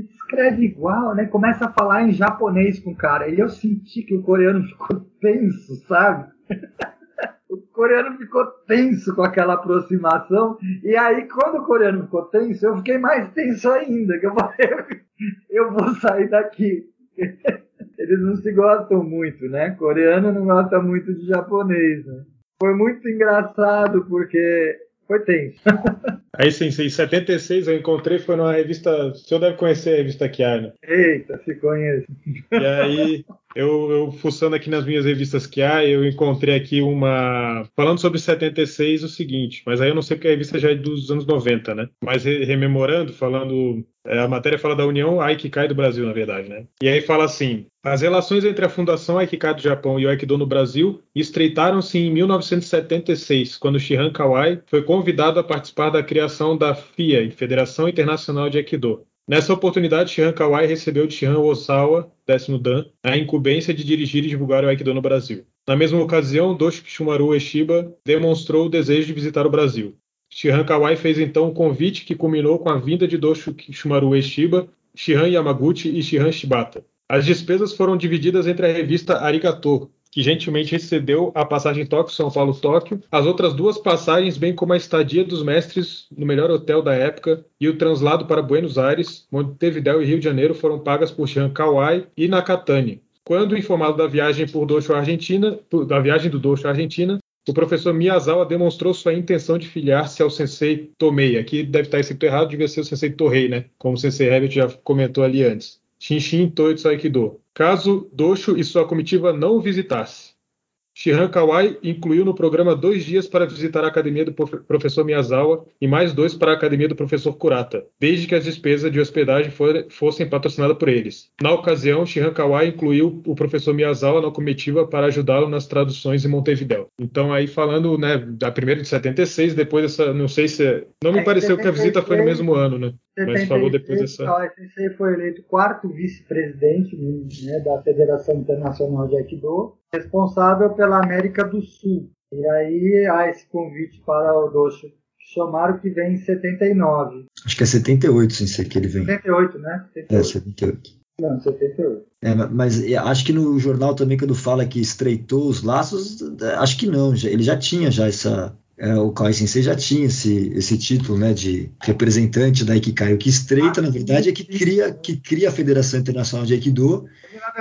escreve igual, né? Começa a falar em japonês com o cara. E eu senti que o coreano ficou tenso, sabe? o coreano ficou tenso com aquela aproximação. E aí, quando o coreano ficou tenso, eu fiquei mais tenso ainda. Que eu falei, eu vou sair daqui. Eles não se gostam muito, né? Coreano não gosta muito de japonês, né? Foi muito engraçado porque foi tenso. Aí, sim, em 76 eu encontrei, foi numa revista. O senhor deve conhecer a revista Kiara. Eita, se conhece. E aí, eu, eu fuçando aqui nas minhas revistas que há, eu encontrei aqui uma. Falando sobre 76, o seguinte, mas aí eu não sei porque a revista já é dos anos 90, né? Mas rememorando, falando. É, a matéria fala da União Aikikai do Brasil, na verdade, né? E aí fala assim: as relações entre a Fundação Aikikai do Japão e o Aikido no Brasil estreitaram-se em 1976, quando Shihan Kawai foi convidado a participar da criação da FIA, Federação Internacional de Aikido. Nessa oportunidade, Shihan Kawai recebeu de Shihan Osawa, décimo Dan, a incumbência de dirigir e divulgar o Aikido no Brasil. Na mesma ocasião, Doshi Kishumaru Eshiba demonstrou o desejo de visitar o Brasil. Shihan Kawai fez então um convite que culminou com a vinda de Doshi Kishumaru Eshiba, Shihan Yamaguchi e Shihan Shibata. As despesas foram divididas entre a revista Arigato, que gentilmente recebeu a passagem Tóquio, São Paulo, Tóquio, as outras duas passagens, bem como a estadia dos mestres no melhor hotel da época e o translado para Buenos Aires, Montevideo e Rio de Janeiro foram pagas por Jean Kawai e Nakatani. Quando informado da viagem por Docho Argentina, da viagem do Docho à Argentina, o professor Miyazawa demonstrou sua intenção de filiar-se ao sensei Tomei. Aqui deve estar escrito errado, devia ser o sensei Torrei, né? Como o sensei Herbert já comentou ali antes. Shinshin Toitsu Aikido. Caso Dosho e sua comitiva não o visitasse. Shihan Kawai incluiu no programa dois dias para visitar a academia do professor Miyazawa e mais dois para a academia do professor Kurata, desde que as despesas de hospedagem fossem patrocinadas por eles. Na ocasião, Shihan Kawai incluiu o professor Miyazawa na comitiva para ajudá-lo nas traduções em Montevideo. Então, aí falando né, da primeira de 76, depois dessa, não sei se. Não me é, pareceu que a visita foi no mesmo ano, né? 76, Mas falou depois dessa. O foi eleito quarto vice-presidente né, da Federação Internacional de Aikido responsável pela América do Sul. E aí há esse convite para o Docho Shomaru que vem em 79. Acho que é 78, sim, sei que ele vem. 78, né? 78. É, 78. Não, 78. É, mas acho que no jornal também, quando fala que estreitou os laços, acho que não. Ele já tinha já essa, é, o Kawai Sensei já tinha esse, esse título né, de representante da Ikikai. O que estreita, na verdade, é que cria, que cria a Federação Internacional de Aikido.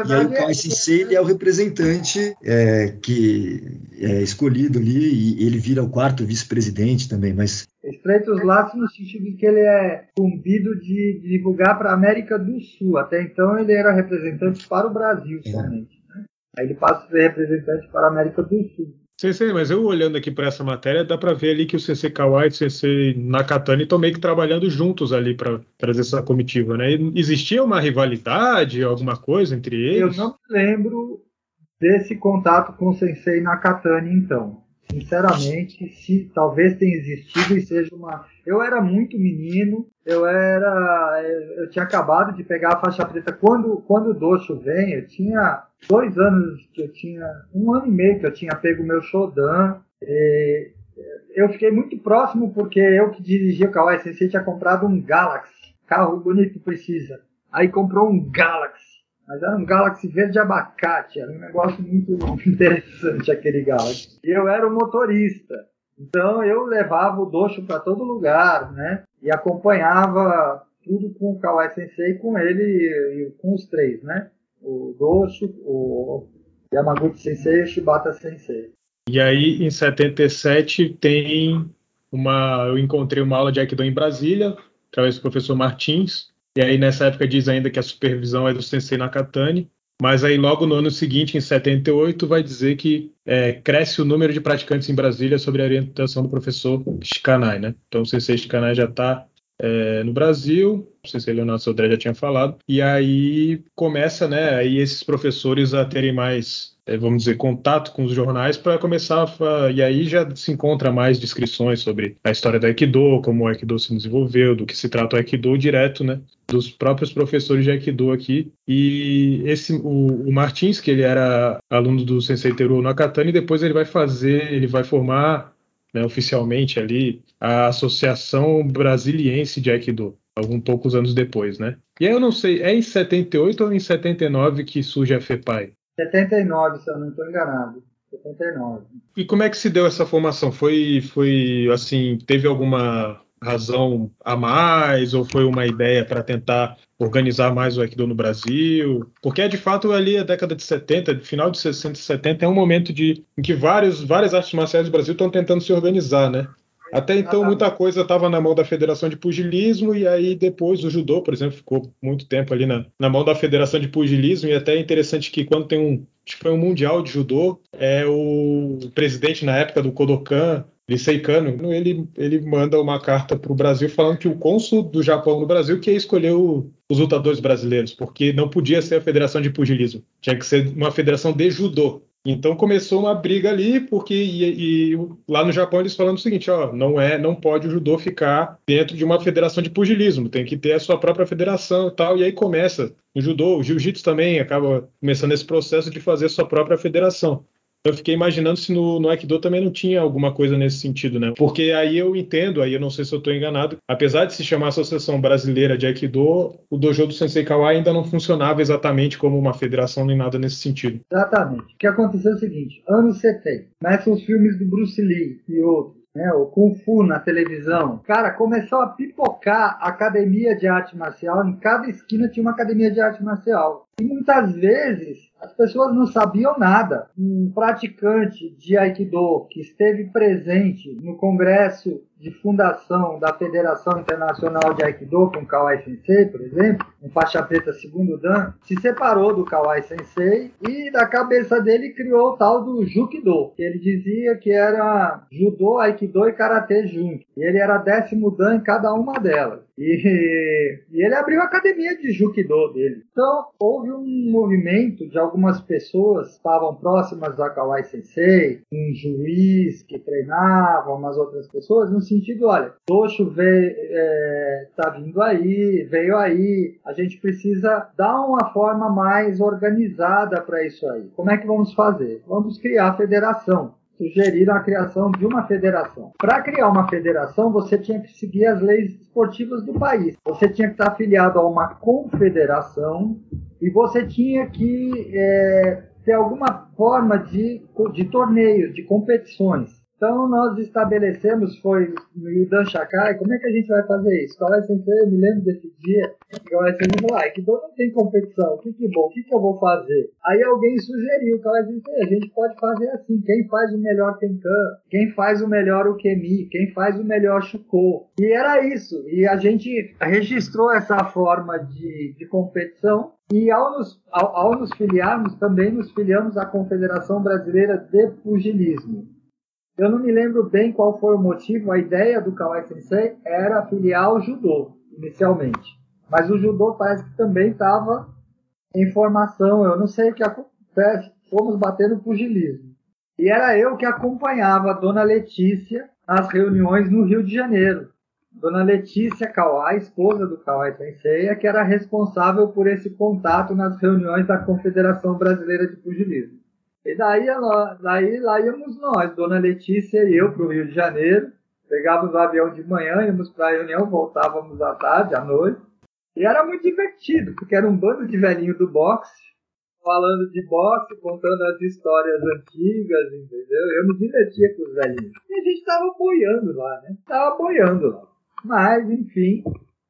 E aí o Kawai Sensei ele é o representante é, que é escolhido ali e ele vira o quarto vice-presidente também. Mas estreita os laços no sentido de que ele é cumbido de divulgar para a América do Sul. Até então ele era representante para o Brasil é. somente. Né? Aí ele passa a ser representante para a América do Sul. Sensei, mas eu olhando aqui para essa matéria, dá para ver ali que o Sensei Kawai e o Sensei Nakatani estão meio que trabalhando juntos ali para trazer essa comitiva, né? Existia uma rivalidade, alguma coisa entre eles? Eu não lembro desse contato com o Sensei Nakatani, então. Sinceramente, se talvez tenha existido e seja uma. Eu era muito menino, eu era. Eu tinha acabado de pegar a faixa preta. Quando, quando o Docho vem, eu tinha dois anos que eu tinha. Um ano e meio que eu tinha pego o meu Shodan. eu fiquei muito próximo porque eu que dirigia o Kawai Sensei tinha comprado um Galaxy. Carro bonito precisa. Aí comprou um Galaxy. Mas era um Galaxy verde abacate, era um negócio muito interessante aquele Galaxy. E eu era o motorista. Então eu levava o Docho para todo lugar, né? E acompanhava tudo com o Kawai Sensei, com ele e com os três, né? O Docho, o Yamaguchi Sensei e o Shibata Sensei. E aí, em 77, tem uma. Eu encontrei uma aula de Aikido em Brasília, através do professor Martins, e aí nessa época diz ainda que a supervisão é do Sensei Nakatani, mas aí logo no ano seguinte, em 78, vai dizer que é, cresce o número de praticantes em Brasília sobre a orientação do professor Shikanai, né? Então o Sensei Shikanai já está é, no Brasil, o Sensei Leonardo Sodré já tinha falado, e aí começa, né, aí esses professores a terem mais é, vamos dizer, contato com os jornais para começar a, e aí já se encontra mais descrições sobre a história do Aikido, como o Aikido se desenvolveu, do que se trata o Aikido direto, né, dos próprios professores de Aikido aqui. E esse o, o Martins, que ele era aluno do Sensei Teruo Nakatani, depois ele vai fazer, ele vai formar né, oficialmente ali a Associação Brasiliense de Aikido, alguns poucos anos depois, né? E aí eu não sei, é em 78 ou em 79 que surge a FEPAI? 79, se eu não estou enganado. 79. E como é que se deu essa formação? Foi, foi assim, teve alguma razão a mais ou foi uma ideia para tentar organizar mais o Aikido no Brasil? Porque é de fato ali a década de 70, final de 60 e 70 é um momento de, em que vários, várias artes marciais do Brasil estão tentando se organizar, né? Até então, muita coisa estava na mão da Federação de Pugilismo, e aí depois o judô, por exemplo, ficou muito tempo ali na, na mão da Federação de Pugilismo, e até é interessante que quando tem um. Foi um Mundial de Judô, é o presidente na época do Kodokan, Licei ele, ele manda uma carta para o Brasil falando que o cônsul do Japão no Brasil que escolheu os lutadores brasileiros, porque não podia ser a Federação de Pugilismo, tinha que ser uma federação de judô. Então começou uma briga ali, porque e, e, lá no Japão eles falando o seguinte, ó, não é, não pode o judô ficar dentro de uma federação de pugilismo, tem que ter a sua própria federação e tal, e aí começa o judô, o jiu-jitsu também acaba começando esse processo de fazer sua própria federação. Eu fiquei imaginando se no, no Aikido também não tinha alguma coisa nesse sentido, né? Porque aí eu entendo, aí eu não sei se eu estou enganado, apesar de se chamar Associação Brasileira de Aikido, o dojo do Sensei Kawai ainda não funcionava exatamente como uma federação nem nada nesse sentido. Exatamente. O que aconteceu é o seguinte, anos 70, começam os filmes do Bruce Lee e outros né, o Kung Fu na televisão. Cara, começou a pipocar academia de arte marcial. Em cada esquina tinha uma academia de arte marcial. E muitas vezes as pessoas não sabiam nada. Um praticante de Aikido que esteve presente no congresso de fundação da Federação Internacional de Aikido com Kawai Sensei, por exemplo, um faixa preta segundo Dan, se separou do Kawai Sensei e da cabeça dele criou o tal do Jukido, que ele dizia que era Judô, Aikido e Karatê junto. E ele era décimo Dan em cada uma delas. E, e, ele abriu a academia de Jukido dele. Então, houve um movimento de algumas pessoas que estavam próximas da Kawai Sensei, um juiz que treinava, umas outras pessoas, no sentido, olha, Tosho veio, é, tá vindo aí, veio aí, a gente precisa dar uma forma mais organizada para isso aí. Como é que vamos fazer? Vamos criar a federação sugeriram a criação de uma federação. Para criar uma federação, você tinha que seguir as leis esportivas do país. Você tinha que estar afiliado a uma confederação e você tinha que é, ter alguma forma de, de torneios, de competições. Então nós estabelecemos, foi no Idan Shakai, como é que a gente vai fazer isso? Kawai Sensei, eu me lembro desse dia, Kawai Sensei falou, ah, Aikido não tem competição, que que bom, o que que eu vou fazer? Aí alguém sugeriu, Kawai Sensei, a gente pode fazer assim, quem faz o melhor Tenkan, quem faz o melhor Ukemi, quem faz o melhor Shuko. E era isso, e a gente registrou essa forma de, de competição e ao nos, ao, ao nos filiarmos, também nos filiamos à Confederação Brasileira de Pugilismo. Eu não me lembro bem qual foi o motivo, a ideia do Kawai Sensei era filiar o judô, inicialmente. Mas o judô parece que também estava em formação, eu não sei o que acontece, fomos batendo pugilismo. E era eu que acompanhava a dona Letícia nas reuniões no Rio de Janeiro. Dona Letícia Kawai, esposa do Kawai Sensei, é que era responsável por esse contato nas reuniões da Confederação Brasileira de Pugilismo. E daí, daí lá íamos nós, Dona Letícia e eu, para o Rio de Janeiro. Pegávamos o avião de manhã, íamos para a reunião, voltávamos à tarde, à noite. E era muito divertido, porque era um bando de velhinho do boxe, falando de boxe, contando as histórias antigas, entendeu? Eu me divertia com os velhinhos. E a gente estava boiando lá, né? Estava boiando lá. Mas, enfim,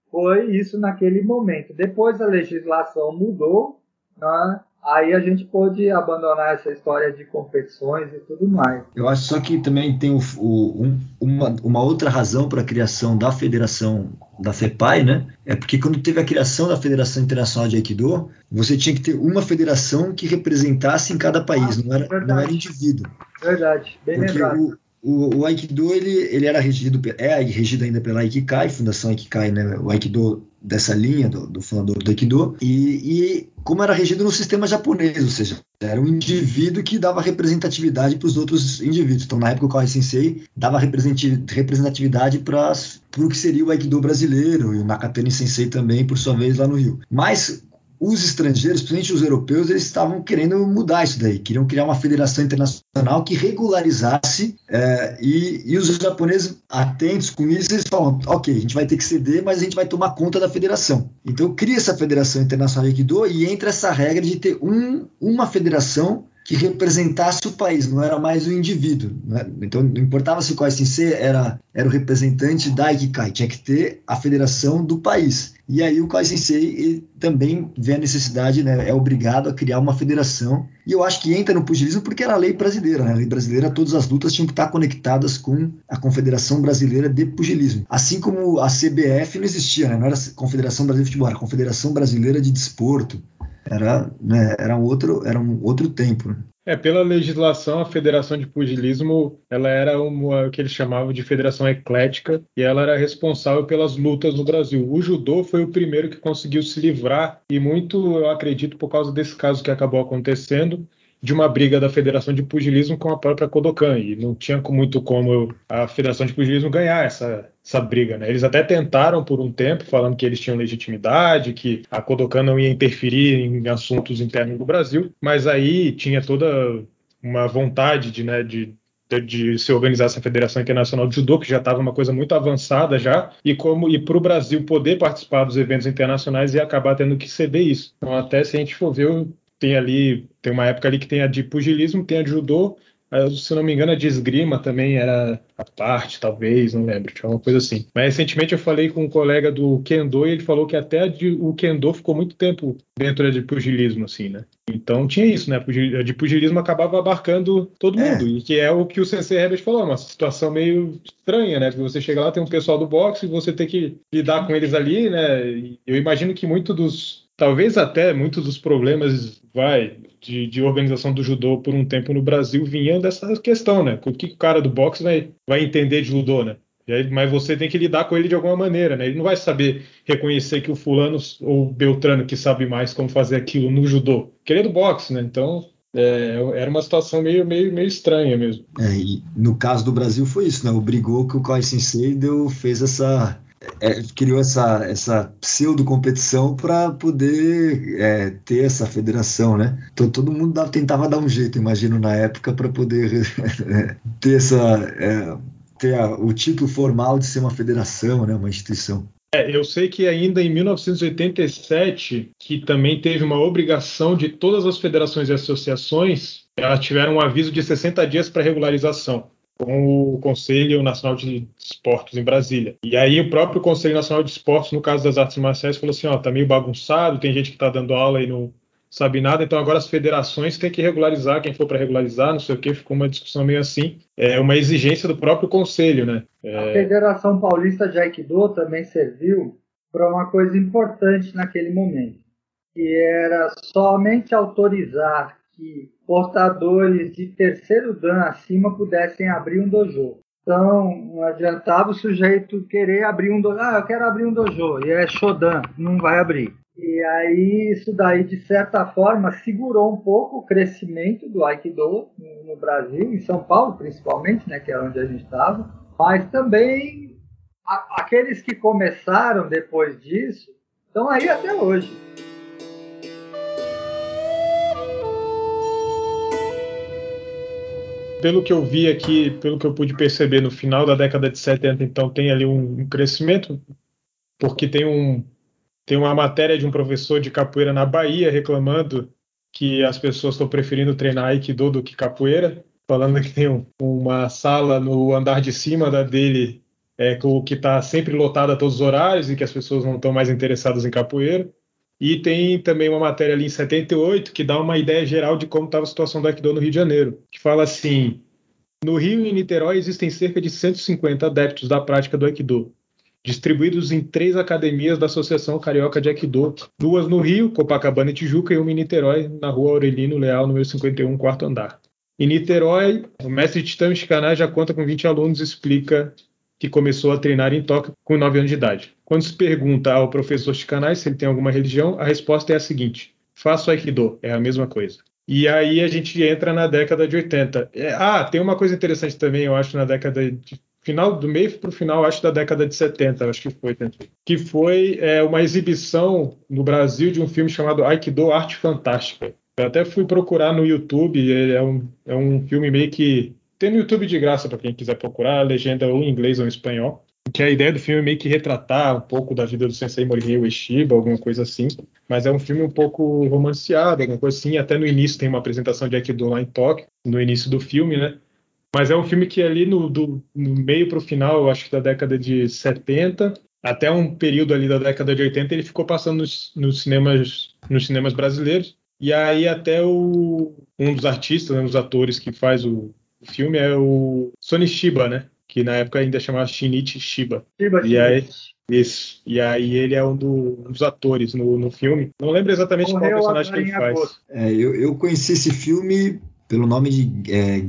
foi isso naquele momento. Depois a legislação mudou, né? Aí a gente pôde abandonar essa história de competições e tudo mais. Eu acho só que também tem o, o, um, uma, uma, outra razão para a criação da federação da FEPAI, né? É porque quando teve a criação da Federação Internacional de Aikido, você tinha que ter uma federação que representasse em cada país, ah, não, era, não era indivíduo. Verdade, bem porque lembrado. O, o, Aikido ele, ele era regido, é regido ainda pela Aikikai, Fundação Aikikai, né? O Aikido dessa linha do, do fundador do Aikido, e, e, como era regido no sistema japonês, ou seja, era um indivíduo que dava representatividade para os outros indivíduos. Então, na época, o Kawai Sensei dava representatividade para o que seria o Aikido brasileiro, e o Nakatani Sensei também, por sua vez, lá no Rio. Mas os estrangeiros, principalmente os europeus, eles estavam querendo mudar isso daí, queriam criar uma federação internacional que regularizasse é, e, e, os japoneses atentos com isso, eles falam, ok, a gente vai ter que ceder, mas a gente vai tomar conta da federação. Então cria essa federação internacional de Aikido e entra essa regra de ter um, uma federação que representasse o país, não era mais o indivíduo. Né? Então, não importava se o Sensei era, era o representante da Ikikai, tinha que ter a federação do país. E aí o Sensei também vê a necessidade, né, é obrigado a criar uma federação. E eu acho que entra no pugilismo porque era a lei brasileira. Né? Lei brasileira, todas as lutas tinham que estar conectadas com a Confederação Brasileira de Pugilismo. Assim como a CBF não existia, né? não era a Confederação Brasileira de Futebol, era a Confederação Brasileira de Desporto era, né, era, outro, era um outro tempo. Né? É, pela legislação, a Federação de Pugilismo, ela era uma, o que eles chamavam de federação eclética e ela era responsável pelas lutas no Brasil. O judô foi o primeiro que conseguiu se livrar e muito, eu acredito, por causa desse caso que acabou acontecendo, de uma briga da Federação de Pugilismo com a própria Kodokan. E não tinha muito como a Federação de Pugilismo ganhar essa, essa briga. Né? Eles até tentaram por um tempo, falando que eles tinham legitimidade, que a Kodokan não ia interferir em assuntos internos do Brasil, mas aí tinha toda uma vontade de, né, de, de, de, se organizar essa Federação Internacional de Judô, que já estava uma coisa muito avançada já, e como e para o Brasil poder participar dos eventos internacionais e acabar tendo que ceder isso. Então, até se a gente for ver, tem ali, tem uma época ali que tem a de pugilismo, tem a de judô, se não me engano, a de esgrima também era a parte, talvez, não lembro, tinha uma coisa assim. Mas recentemente eu falei com um colega do Kendo e ele falou que até de, o Kendo ficou muito tempo dentro de pugilismo, assim, né? Então tinha isso, né? A de pugilismo acabava abarcando todo é. mundo. É. E que é o que o Sensei Herbert falou, uma situação meio estranha, né? Porque você chega lá, tem um pessoal do boxe e você tem que lidar com eles ali, né? Eu imagino que muito dos talvez até muitos dos problemas vai de, de, organização do judô por um tempo no Brasil vinham dessa questão, né? O que o cara do boxe vai, vai entender de judô, né? Aí, mas você tem que lidar com ele de alguma maneira, né? Ele não vai saber reconhecer que o fulano ou o Beltrano que sabe mais como fazer aquilo no judô. Querendo é boxe, né? Então é, era uma situação meio, meio, meio estranha mesmo. É, no caso do Brasil foi isso, né? Obrigou que o Kai Sensei deu, fez essa é, criou essa, essa pseudo-competição para poder é, ter essa federação, né? Então todo mundo dava, tentava dar um jeito, imagino, na época, para poder é, ter essa. É, ter a, o título formal de ser uma federação, né, uma instituição. É, eu sei que ainda em 1987, que também teve uma obrigação de todas as federações e associações, elas tiveram um aviso de 60 dias para regularização com o Conselho Nacional de Esportes em Brasília. E aí o próprio Conselho Nacional de Esportes, no caso das artes marciais, falou assim, ó, tá meio bagunçado, tem gente que tá dando aula e não sabe nada, então agora as federações têm que regularizar quem for para regularizar, não sei o que, ficou uma discussão meio assim, é uma exigência do próprio conselho, né? É... A Federação Paulista de Aikido também serviu para uma coisa importante naquele momento, que era somente autorizar que portadores de terceiro dan acima pudessem abrir um dojo. Então, não adiantava o sujeito querer abrir um dojo. Ah, eu quero abrir um dojo. E é Shodan, não vai abrir. E aí, isso daí, de certa forma, segurou um pouco o crescimento do Aikido no Brasil, em São Paulo principalmente, né, que é onde a gente estava. Mas também, a, aqueles que começaram depois disso, estão aí até hoje. Pelo que eu vi aqui, pelo que eu pude perceber no final da década de 70, então tem ali um, um crescimento, porque tem, um, tem uma matéria de um professor de capoeira na Bahia reclamando que as pessoas estão preferindo treinar Aikido do que capoeira, falando que tem um, uma sala no andar de cima da dele é, que está sempre lotada a todos os horários e que as pessoas não estão mais interessadas em capoeira. E tem também uma matéria ali em 78 que dá uma ideia geral de como estava a situação do Aikido no Rio de Janeiro, que fala assim: no Rio e Niterói existem cerca de 150 adeptos da prática do Aikido, distribuídos em três academias da Associação Carioca de Aikido, duas no Rio, Copacabana e Tijuca, e uma em Niterói, na rua Aurelino Leal, número 51, quarto andar. Em Niterói, o mestre Titã Shikanai já conta com 20 alunos e explica que começou a treinar em Tóquio com 9 anos de idade. Quando se pergunta ao professor Shikanai se ele tem alguma religião, a resposta é a seguinte: faço Aikido, é a mesma coisa. E aí a gente entra na década de 80. É, ah, tem uma coisa interessante também, eu acho, na década de final do meio para o final, acho da década de 70, acho que foi, que foi é, uma exibição no Brasil de um filme chamado Aikido Arte Fantástica. Eu até fui procurar no YouTube, é um, é um filme meio que tem no YouTube de graça para quem quiser procurar, a legenda ou em inglês ou em espanhol. Que a ideia do filme é meio que retratar um pouco da vida do Sensei Morihei Ueshiba, alguma coisa assim. Mas é um filme um pouco romanceado, alguma coisa assim. Até no início tem uma apresentação de Aikido lá em Tóquio, no início do filme, né? Mas é um filme que ali no, do, no meio para o final, eu acho que da década de 70, até um período ali da década de 80, ele ficou passando nos, nos cinemas, nos cinemas brasileiros. E aí até o, um dos artistas, né, um dos atores que faz o, o filme é o Sony Shiba, né? Que na época ainda chamava Shinichi Shiba. Shiba e aí, isso. E aí ele é um, do, um dos atores no, no filme. Não lembro exatamente Morreu qual personagem que ele faz. É, eu, eu conheci esse filme pelo nome de é,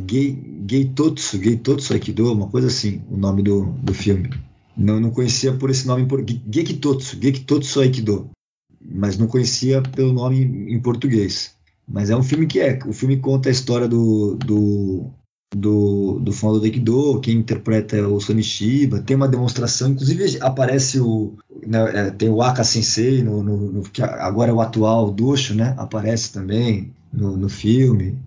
Geitotsu, Geitotsu Aikido, uma coisa assim, o nome do, do filme. Não, não conhecia por esse nome em português. Gekitotsu, Gekitotsu Aikido. Mas não conhecia pelo nome em português. Mas é um filme que é. O filme conta a história do, do do, do Fundo do Aikido, quem interpreta o Sonishiba, tem uma demonstração, inclusive aparece o né, é, tem o Aka Sensei, no, no, no, que agora é o atual Dosho, né, aparece também no, no filme.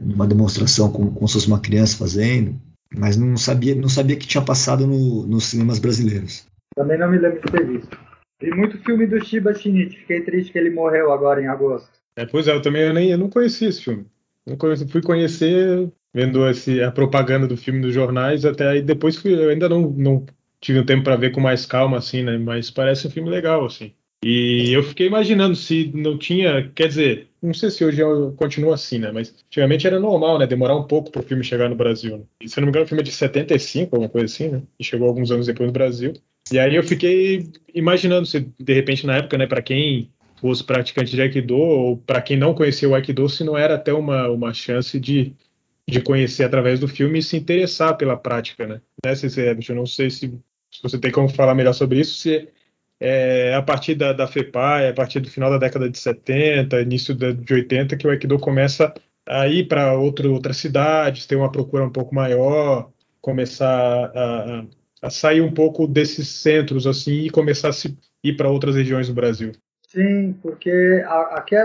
uma demonstração como, como se fosse uma criança fazendo, mas não sabia, não sabia que tinha passado no, nos cinemas brasileiros. Também não me lembro de ter visto. Vi muito filme do Shiba Shinichi, fiquei triste que ele morreu agora em agosto. É, pois é, eu também eu nem eu não conhecia esse filme. Eu conheci, fui conhecer vendo esse, a propaganda do filme nos jornais, até aí depois fui, eu ainda não, não tive um tempo para ver com mais calma, assim, né? Mas parece um filme legal, assim. E eu fiquei imaginando se não tinha, quer dizer, não sei se hoje continua assim, né? Mas antigamente era normal, né? Demorar um pouco para o filme chegar no Brasil. Né? E se eu não me engano, o filme é de 75, alguma coisa assim, né? E chegou alguns anos depois no Brasil. E aí eu fiquei imaginando se, de repente, na época, né, para quem fosse praticante de Aikido, ou para quem não conhecia o Aikido, se não era até uma, uma chance de, de conhecer através do filme e se interessar pela prática, né? né eu não sei se, se, você tem como falar melhor sobre isso, se é a partir da, da é a partir do final da década de 70, início de 80, que o Aikido começa a ir para outras cidades, ter uma procura um pouco maior, começar a, a sair um pouco desses centros assim e começar a se ir para outras regiões do Brasil. Sim, porque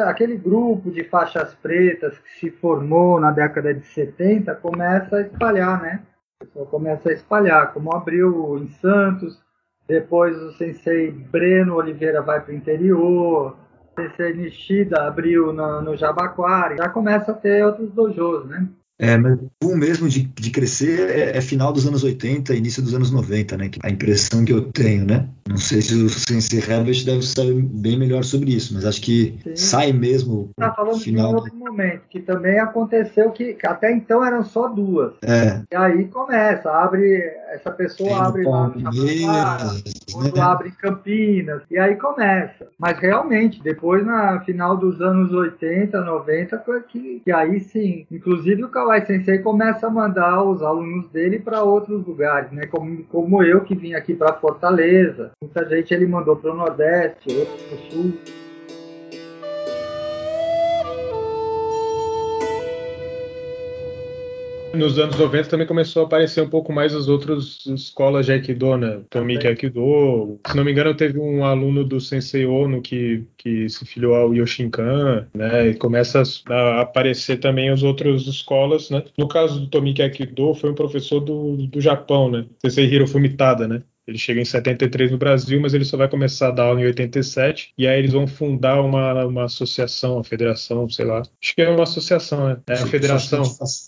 aquele grupo de faixas pretas que se formou na década de 70 começa a espalhar, né? Começa a espalhar, como abriu em Santos, depois o sensei Breno Oliveira vai para o interior, o sensei Nishida abriu no, no já começa a ter outros dojos, né? É, mas o mesmo de, de crescer é, é, final dos anos 80, início dos anos 90, né? A impressão que eu tenho, né? Não sei se o Sensei Herbert deve saber bem melhor sobre isso, mas acho que Sim. sai mesmo. Está falando final... de um outro momento, que também aconteceu que até então eram só duas. É. E aí começa, abre, essa pessoa Tem abre lá no quando né? abre Campinas, e aí começa. Mas realmente, depois, na final dos anos 80, 90, foi que, que aí sim, inclusive o Kawai Sensei começa a mandar os alunos dele para outros lugares, né? Como, como eu que vim aqui para Fortaleza. Muita gente ele mandou para o Nordeste, outros para o Sul. Nos anos 90 também começou a aparecer um pouco mais as outras escolas de Aikido, né? Tomiki Aikido. Se não me engano, teve um aluno do Sensei Ono que, que se filiou ao Yoshinkan, né? E começa a aparecer também as outras escolas, né? No caso do Tomiki Aikido, foi um professor do, do Japão, né? Sensei Hiro Fumitada, né? Ele chega em 73 no Brasil, mas ele só vai começar a dar aula em 87. E aí eles vão fundar uma, uma associação, uma federação, sei lá. Acho que é uma associação, né? É a federação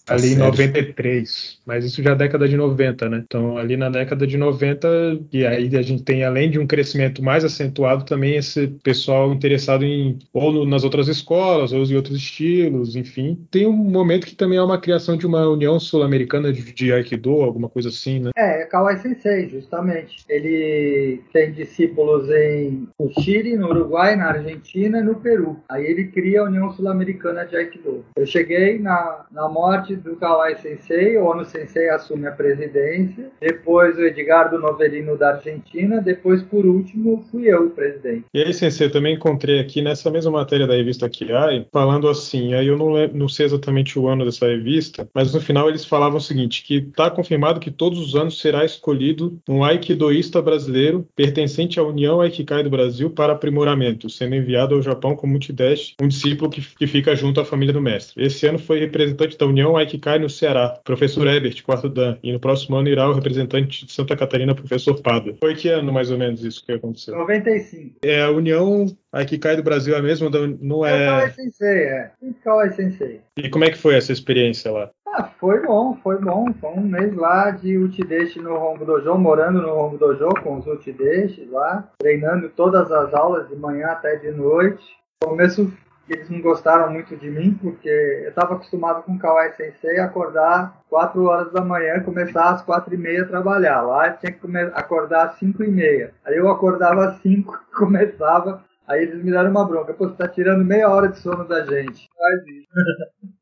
ali em 93. Mas isso já é década de 90, né? Então ali na década de 90, e aí a gente tem, além de um crescimento mais acentuado, também esse pessoal interessado em ou no, nas outras escolas, ou em outros estilos, enfim. Tem um momento que também é uma criação de uma União Sul-Americana de, de Aikido, alguma coisa assim, né? É, Kawai Sensei, justamente. Ele tem discípulos em no Chile, no Uruguai, na Argentina e no Peru. Aí ele cria a União Sul-Americana de Aikido. Eu cheguei na, na morte do Kawai Sensei, o Ono Sensei assume a presidência, depois o Edgardo Novelino da Argentina, depois, por último, fui eu o presidente. E aí, Sensei, eu também encontrei aqui nessa mesma matéria da revista Kiai, falando assim, aí eu não, não sei exatamente o ano dessa revista, mas no final eles falavam o seguinte, que está confirmado que todos os anos será escolhido um Aikido aikidoísta brasileiro pertencente à União Aikikai do Brasil para aprimoramento, sendo enviado ao Japão como multideste, um discípulo que, que, fica junto à família do mestre. Esse ano foi representante da União Aikikai no Ceará, professor Ebert, quarto dan, e no próximo ano irá o representante de Santa Catarina, professor Pada. Foi que ano mais ou menos isso que aconteceu? 95. É, a União Aikikai do Brasil é a mesma? Não é... É Kawai Sensei, é. Kawai Sensei. E como é que foi essa experiência lá? Ah, foi bom, foi bom. Foi um mês lá de Utideshi no Hongo Dojo, morando no Hongo Dojo com os Utideshis lá, treinando todas as aulas de manhã até de noite. No começo eles não gostaram muito de mim, porque eu estava acostumado com o Kawai Sensei acordar 4 horas da manhã, começar às 4 e meia a trabalhar. Lá eu tinha que acordar às 5 e meia. Aí eu acordava às 5 começava. Aí eles me deram uma bronca. Pô, você tá tirando meia hora de sono da gente. Faz isso.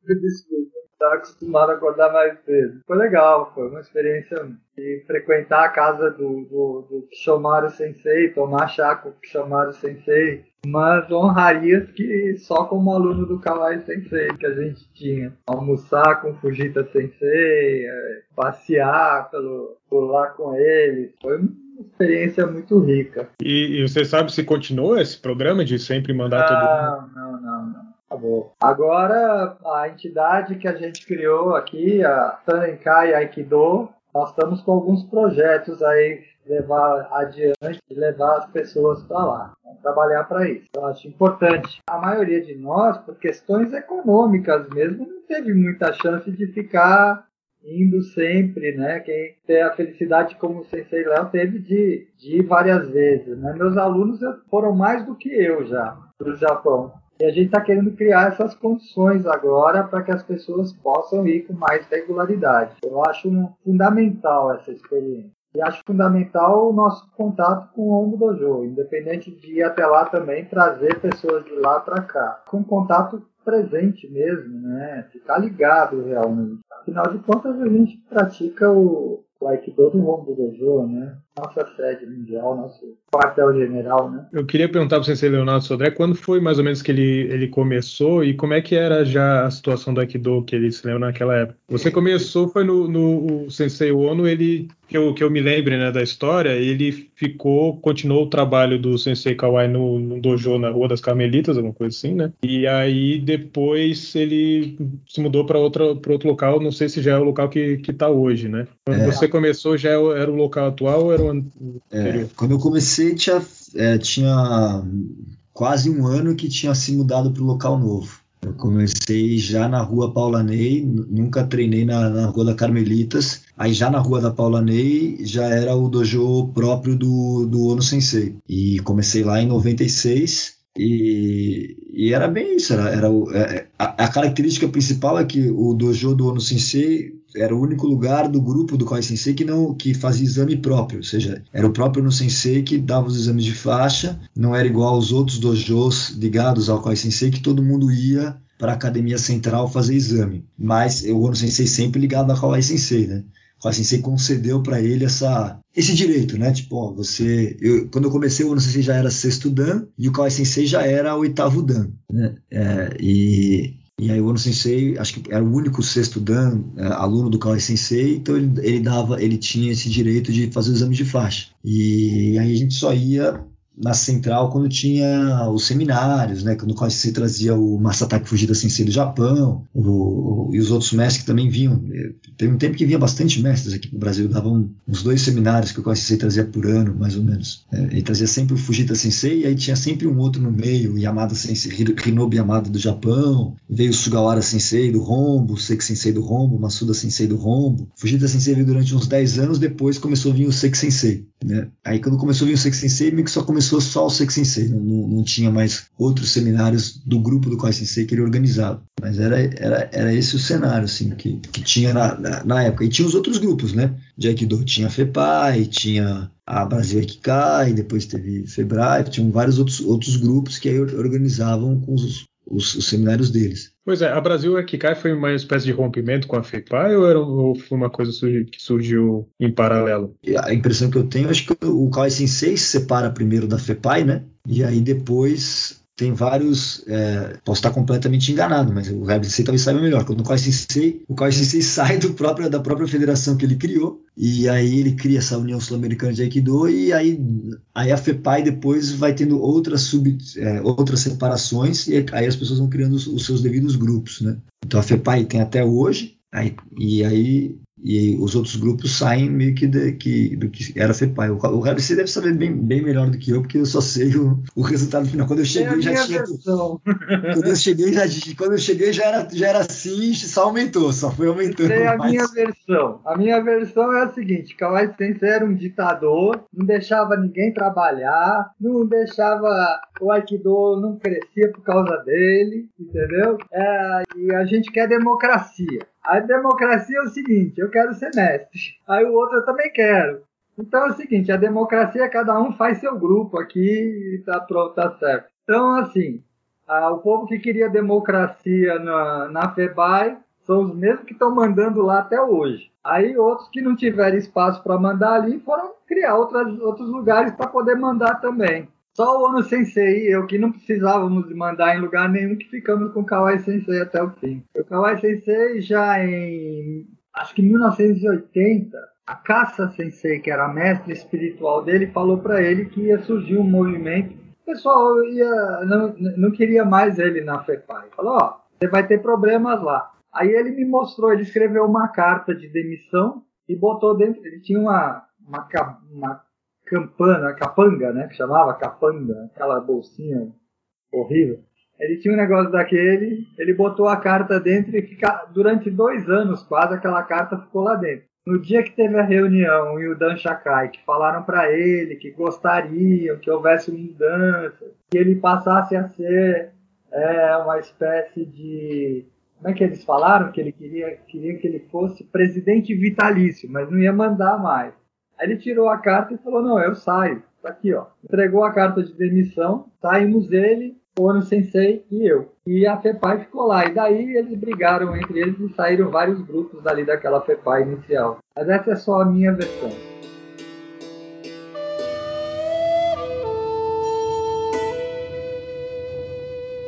Desculpa estava acostumado a acordar mais cedo. Foi legal, foi uma experiência de frequentar a casa do, do, do Kishomaru Sensei, tomar chá com o Kishomaru Sensei, umas honrarias que só como aluno do Kawai Sensei que a gente tinha. Almoçar com Fujita Sensei, é, passear pelo, por lá com ele. Foi uma experiência muito rica. E, e, você sabe se continuou esse programa de sempre mandar não, todo mundo? Não, não, não. Tá bom. Agora, a entidade que a gente criou aqui, a Tanenkai Aikido, nós estamos com alguns projetos aí levar adiante levar as pessoas para lá. Trabalhar para isso. Eu acho importante. A maioria de nós, por questões econômicas mesmo, não teve muita chance de ficar indo sempre, né? Quem tem a felicidade, como o Sensei Léo teve, de, de ir várias vezes. Né? Meus alunos foram mais do que eu já para o Japão. E a gente está querendo criar essas condições agora para que as pessoas possam ir com mais regularidade. Eu acho fundamental essa experiência. E acho fundamental o nosso contato com o Ombo Dojo, independente de ir até lá também, trazer pessoas de lá para cá, com contato presente mesmo, né? Ficar ligado realmente. Afinal de contas, a gente pratica o, o Aikido do Ombo Dojo, né? Nossa sede mundial, nosso quartel-general, né? Eu queria perguntar para o sensei Leonardo Sodré quando foi mais ou menos que ele, ele começou e como é que era já a situação do Aikido que ele se lembra naquela época. Você começou, foi no, no o sensei Ono, ele, que eu, que eu me lembre né, da história, ele ficou, continuou o trabalho do sensei Kawai no, no dojo na Rua das Carmelitas, alguma coisa assim, né? E aí depois ele se mudou para outro local, não sei se já é o local que, que tá hoje, né? Quando é. você começou, já era o local atual ou era o é, quando eu comecei, tinha, é, tinha quase um ano que tinha se mudado para o local novo. Eu comecei já na rua Paula Ney, nunca treinei na, na rua da Carmelitas. Aí já na rua da Paula Ney já era o dojo próprio do, do Ono Sensei. E comecei lá em 96. E, e era bem isso, era, era é, a, a, característica principal é que o dojo do Ono Sensei era o único lugar do grupo do Kawai Sensei que não que fazia exame próprio, ou seja, era o próprio no Sensei que dava os exames de faixa, não era igual aos outros dojos ligados ao Kawai Sensei que todo mundo ia para a academia central fazer exame. Mas o Ono Sensei sempre ligado ao Kawai Sensei, né? Kawai Sensei concedeu para ele essa esse direito, né? Tipo, ó, você, eu, quando eu comecei o Ono Sensei já era sexto dan e o Kawai Sensei já era oitavo dan, né? É, e e aí o Ono Sensei, acho que era o único sexto dan, é, aluno do Kawai Sensei, então ele, ele, dava, ele tinha esse direito de fazer o exame de faixa. E aí a gente só ia na central quando tinha os seminários, né? Quando se trazia o Masataki Fujita Sensei do Japão, o, o, e os outros mestres que também vinham. Teve um tempo que vinha bastante mestres aqui no Brasil, davam uns dois seminários que o quase Sensei trazia por ano, mais ou menos. É, ele trazia sempre o Fujita Sensei e aí tinha sempre um outro no meio, o Yamada Sensei, Hinobu Yamada do Japão, veio o Sugawara Sensei do Rombo, Seki Sensei do Rombo, Masuda Sensei do Rombo. Fujita Sensei veio durante uns 10 anos, depois começou a vir o Seki Sensei. Né? Aí quando começou a vir o Seki Sensei, meio que só começou começou só o Sensei, não, não, tinha mais outros seminários do grupo do Kai Sensei que ele organizava. Mas era, era, era esse o cenário assim, que, que tinha na, na, na época. E tinha os outros grupos, né? De Aikido tinha a FEPAI, tinha a Brasil Aikikai, depois teve Febrae, tinham vários outros, outros grupos que aí organizavam com os, os, os, seminários deles. Pois é, a Brasil Akikai foi uma espécie de rompimento com a FEPAI ou, era, ou foi uma coisa que surgiu em paralelo? A impressão que eu tenho, acho que o Kawai Sensei se separa primeiro da FEPAI, né? E aí depois tem vários. É, posso estar completamente enganado, mas o Sensei talvez saiba melhor. Quando o Sensei, o Sensei sai do próprio, da própria federação que ele criou, e aí ele cria essa União Sul-Americana de Aikido, e aí, aí a FEPAI depois vai tendo outras, sub, é, outras separações, e aí as pessoas vão criando os, os seus devidos grupos. Né? Então a FEPAI tem até hoje, aí, e aí e os outros grupos saem meio que, de, que do que era FEPAI. O, o você deve saber bem, bem melhor do que eu, porque eu só sei o, o resultado final. Quando eu cheguei, já tinha. Quando eu cheguei, já, quando eu cheguei já, era, já era assim, só aumentou, só foi aumentando. É a minha versão. A minha versão é a seguinte: Kawai Sensei era um ditador, não deixava ninguém trabalhar, não deixava. O Aikido não crescia por causa dele, entendeu? É, e a gente quer democracia. A democracia é o seguinte: eu quero ser mestre. Aí o outro eu também quero. Então é o seguinte: a democracia, cada um faz seu grupo aqui e tá pronto, tá certo. Então, assim, a, o povo que queria democracia na, na FEBAI são os mesmos que estão mandando lá até hoje. Aí outros que não tiveram espaço para mandar ali foram criar outras, outros lugares para poder mandar também. Só o Ono Sensei eu que não precisávamos mandar em lugar nenhum que ficamos com o Kawai Sensei até o fim. O Kawai Sensei já em acho que 1980, a Kassa Sensei, que era a mestre espiritual dele, falou para ele que ia surgir um movimento o pessoal ia, não, não queria mais ele na FEPAI. Falou, ó, você vai ter problemas lá. Aí ele me mostrou, ele escreveu uma carta de demissão e botou dentro, ele tinha uma, uma, uma campana, capanga, né, que chamava capanga, aquela bolsinha horrível. Ele tinha um negócio daquele, ele botou a carta dentro e fica, durante dois anos quase aquela carta ficou lá dentro. No dia que teve a reunião e o Dan Shakai, que falaram para ele que gostariam que houvesse mudança, que ele passasse a ser é, uma espécie de. Como é que eles falaram? Que ele queria, queria que ele fosse presidente vitalício, mas não ia mandar mais. Aí ele tirou a carta e falou: Não, eu saio. Tá aqui, ó. Entregou a carta de demissão, saímos ele, Ono Sensei e eu. E a FEPAI ficou lá. E daí eles brigaram entre eles e saíram vários grupos dali daquela FEPAI inicial. Mas essa é só a minha versão.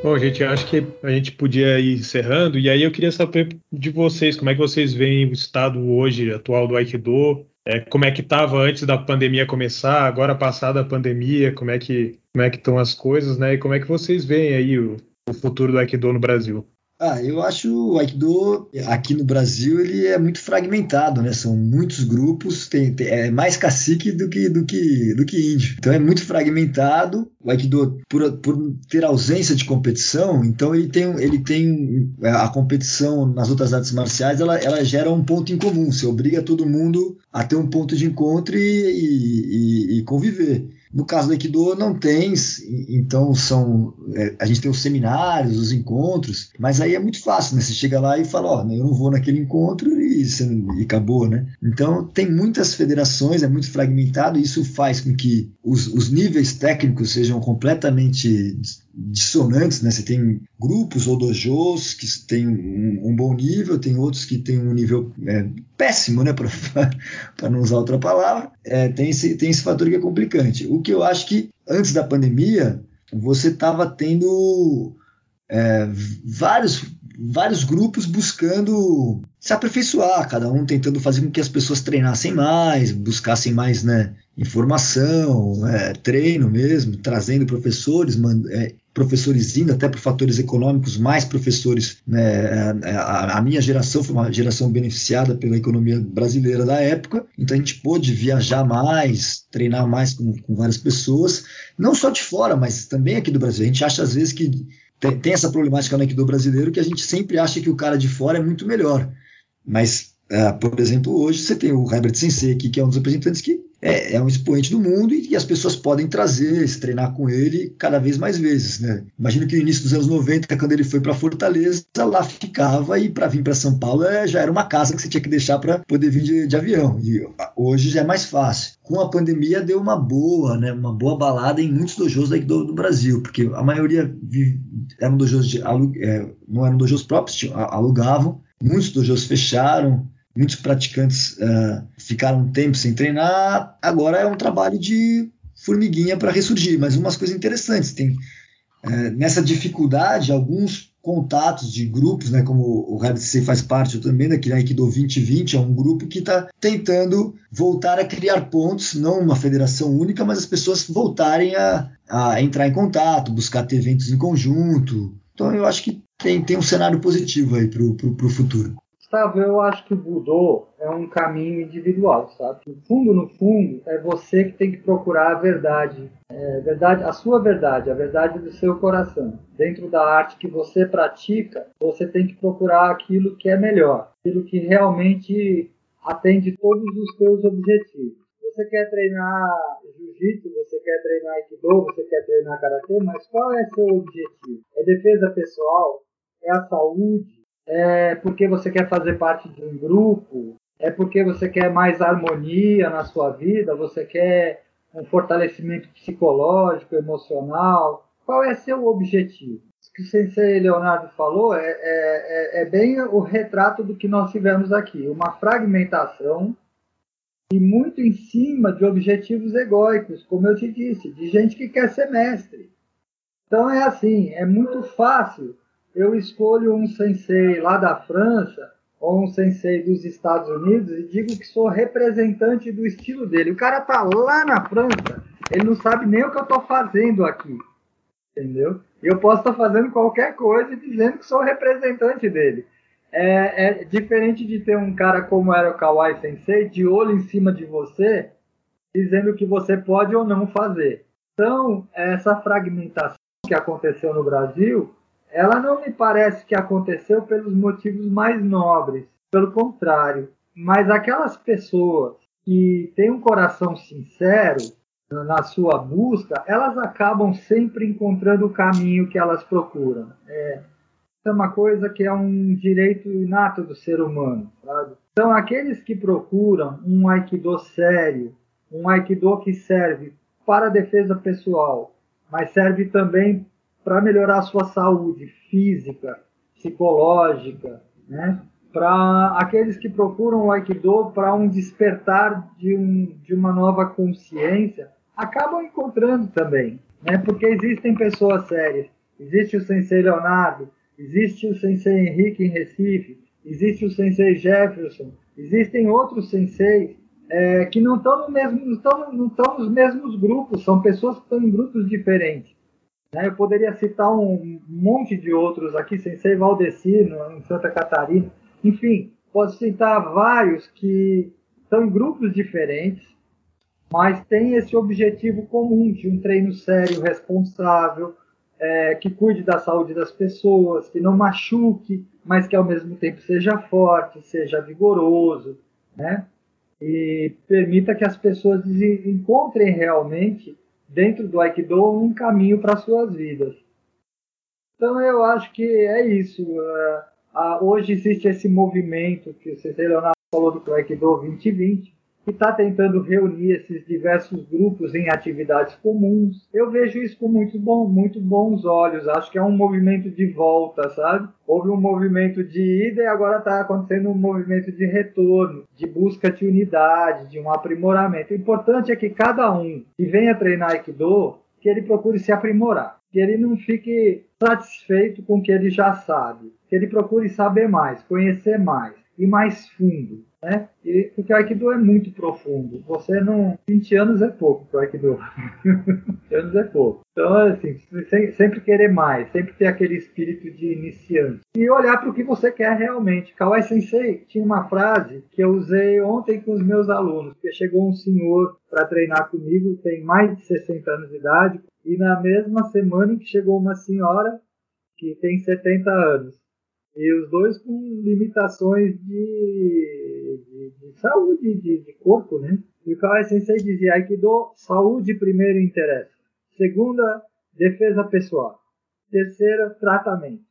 Bom, gente, acho que a gente podia ir encerrando, e aí eu queria saber de vocês, como é que vocês veem o estado hoje atual do Aikido, é, como é que estava antes da pandemia começar, agora passada a pandemia, como é que como é que estão as coisas, né? E como é que vocês veem aí o, o futuro do Aikido no Brasil? Ah, eu acho o Aikido aqui no Brasil ele é muito fragmentado, né? São muitos grupos, tem, tem, é mais cacique do que, do, que, do que índio. Então é muito fragmentado. O Aikido, por, por ter ausência de competição, então ele tem, ele tem a competição nas outras artes marciais, ela, ela gera um ponto em comum. Você obriga todo mundo a ter um ponto de encontro e, e, e conviver. No caso do Aikido não tem, então são é, a gente tem os seminários, os encontros, mas aí é muito fácil, né? Você chega lá e fala, ó, eu não vou naquele encontro e, e acabou, né? Então tem muitas federações, é muito fragmentado, e isso faz com que os, os níveis técnicos sejam completamente dissonantes, né? Você tem grupos ou dojos que têm um, um bom nível, tem outros que têm um nível é, péssimo, né? Para não usar outra palavra. É, tem, esse, tem esse fator que é complicante. O que eu acho que antes da pandemia você estava tendo é, vários vários grupos buscando se aperfeiçoar, cada um tentando fazer com que as pessoas treinassem mais, buscassem mais né, informação, é, treino mesmo, trazendo professores, é, professores indo até por fatores econômicos, mais professores. Né, a, a, minha geração foi uma geração beneficiada pela economia brasileira da época, então a gente pôde viajar mais, treinar mais com, com várias pessoas, não só de fora, mas também aqui do Brasil. A gente acha às vezes que tem, tem essa problemática no Aikido brasileiro que a gente sempre acha que o cara de fora é muito melhor. Mas, uh, por exemplo, hoje você tem o Herbert Sensei aqui, que é um dos representantes que é, é, um expoente do mundo e, e, as pessoas podem trazer, se treinar com ele cada vez mais vezes. Né? Imagina que no início dos anos 90, quando ele foi para Fortaleza, lá ficava e para vir para São Paulo é, já era uma casa que você tinha que deixar para poder vir de, de, avião. E hoje já é mais fácil. Com a pandemia deu uma boa, né, uma boa balada em muitos dojos daqui do, do Brasil, porque a maioria vive, eram dojos de, é, não eram dojos próprios, tinham, alugavam. Muitos dojos fecharam, muitos praticantes uh, ficaram um tempo sem treinar, agora é um trabalho de formiguinha para ressurgir. Mas umas coisas interessantes, tem uh, nessa dificuldade, alguns contatos de grupos, né, como o RDC faz parte eu também, daquele né, Aikido 2020, é um grupo que está tentando voltar a criar pontos, não uma federação única, mas as pessoas voltarem a, a entrar em contato, buscar ter eventos em conjunto. Então eu acho que tem, tem um cenário positivo aí para o futuro. Gustavo, eu acho que o Budô é um caminho individual, sabe? No fundo, no fundo, é você que tem que procurar a verdade, é, verdade, a sua verdade, a verdade do seu coração. Dentro da arte que você pratica, você tem que procurar aquilo que é melhor, aquilo que realmente atende todos os seus objetivos. Você quer treinar jiu-jitsu, você quer treinar aikido, você quer treinar karatê, mas qual é seu objetivo? É defesa pessoal? É a saúde? É porque você quer fazer parte de um grupo, é porque você quer mais harmonia na sua vida, você quer um fortalecimento psicológico, emocional. Qual é seu objetivo? O que o sensei Leonardo falou é, é, é, é bem o retrato do que nós tivemos aqui, uma fragmentação e muito em cima de objetivos egóicos, como eu te disse, de gente que quer ser mestre. Então é assim, é muito fácil eu escolho um sensei lá da França ou um sensei dos Estados Unidos e digo que sou representante do estilo dele. O cara tá lá na França ele não sabe nem o que eu estou fazendo aqui. Entendeu? Eu posso estar fazendo qualquer coisa e dizendo que sou representante dele. É, é, diferente de ter um cara como era o Kawai Sensei, de olho em cima de você, dizendo o que você pode ou não fazer. Então, essa fragmentação que aconteceu no Brasil, ela não me parece que aconteceu pelos motivos mais nobres. Pelo contrário. Mas aquelas pessoas que têm um coração sincero na sua busca, elas acabam sempre encontrando o caminho que elas procuram. É, é uma coisa que é um direito inato do ser humano. Sabe? Então, aqueles que procuram um aikido sério, um aikido que serve para a defesa pessoal, mas serve também para melhorar a sua saúde física, psicológica, né? para aqueles que procuram o Aikido para um despertar de, um, de uma nova consciência, acabam encontrando também, né? porque existem pessoas sérias. Existe o Sensei Leonardo, existe o Sensei Henrique em Recife, existe o Sensei Jefferson, existem outros senseis é, que não estão no mesmo, não estão, não estão nos mesmos grupos, são pessoas que estão em grupos diferentes. Né? Eu poderia citar um monte de outros aqui, Sensei Valdeci, em Santa Catarina. Enfim, posso citar vários que estão em grupos diferentes, mas têm esse objetivo comum de um treino sério, responsável, é, que cuide da saúde das pessoas, que não machuque, mas que ao mesmo tempo seja forte, seja vigoroso, né? E permita que as pessoas encontrem realmente dentro do Aikido um caminho para suas vidas. Então eu acho que é isso. Uh, hoje existe esse movimento que o Cecília Leonardo falou do Aikido 2020, que está tentando reunir esses diversos grupos em atividades comuns. Eu vejo isso com muito, bom, muito bons olhos. Acho que é um movimento de volta, sabe? Houve um movimento de ida e agora está acontecendo um movimento de retorno, de busca de unidade, de um aprimoramento. O importante é que cada um que venha treinar Aikido, que ele procure se aprimorar. Que ele não fique satisfeito com o que ele já sabe. Que ele procure saber mais, conhecer mais e mais fundo né? E, porque o Aikido é muito profundo. Você não. 20 anos é pouco para o Aikido. 20 anos é pouco. Então, assim, sempre querer mais, sempre ter aquele espírito de iniciante. E olhar para o que você quer realmente. Kawai Sensei tinha uma frase que eu usei ontem com os meus alunos, porque chegou um senhor para treinar comigo, tem mais de 60 anos de idade, e na mesma semana em que chegou uma senhora que tem 70 anos. E os dois com limitações de, de, de saúde, de, de, corpo, né? E o Kawai Sensei dizia Aikido, saúde primeiro interessa. Segunda, defesa pessoal. Terceira, tratamento.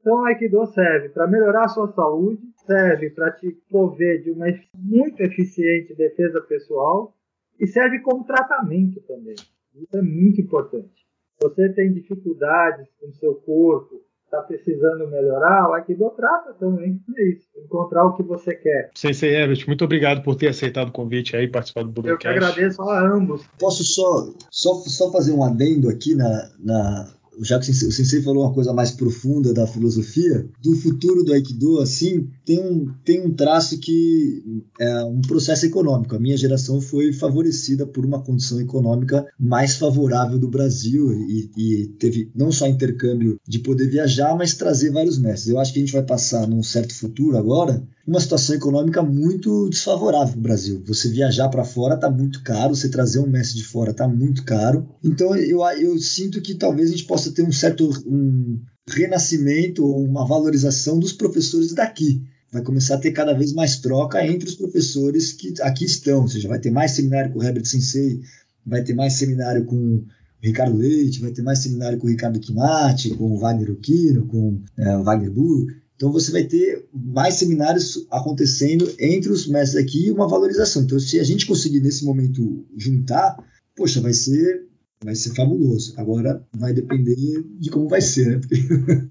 Então, Aikido serve para melhorar a sua saúde, serve para te prover de uma muito eficiente defesa pessoal e serve como tratamento também. Isso é muito importante. Você tem dificuldades com seu corpo, está precisando melhorar, o Aikido trata também. É isso, encontrar o que você quer. Sensei Herbert, muito obrigado por ter aceitado o convite aí, participar do Budocast. Eu que agradeço a ambos. Posso só, só, só fazer um adendo aqui na, na já que o Sensei falou uma coisa mais profunda da filosofia, do futuro do Aikido, assim, tem um, tem um traço que é um processo econômico. A minha geração foi favorecida por uma condição econômica mais favorável do Brasil e, e teve não só intercâmbio de poder viajar, mas trazer vários mestres. Eu acho que a gente vai passar num certo futuro agora uma situação econômica muito desfavorável para o Brasil. Você viajar para fora está muito caro, você trazer um mestre de fora está muito caro. Então eu, eu sinto que talvez a gente possa ter um certo um renascimento ou uma valorização dos professores daqui. Vai começar a ter cada vez mais troca entre os professores que aqui estão. Ou seja, vai ter mais seminário com o Herbert Sensei, vai ter mais seminário com Ricardo Leite, vai ter mais seminário com o Ricardo Kimati, com o Wagner Okino, com é, o Wagner Burro. Então você vai ter mais seminários acontecendo entre os mestres aqui e uma valorização. Então se a gente conseguir nesse momento juntar, poxa, vai ser vai ser fabuloso. Agora vai depender de como vai ser, né?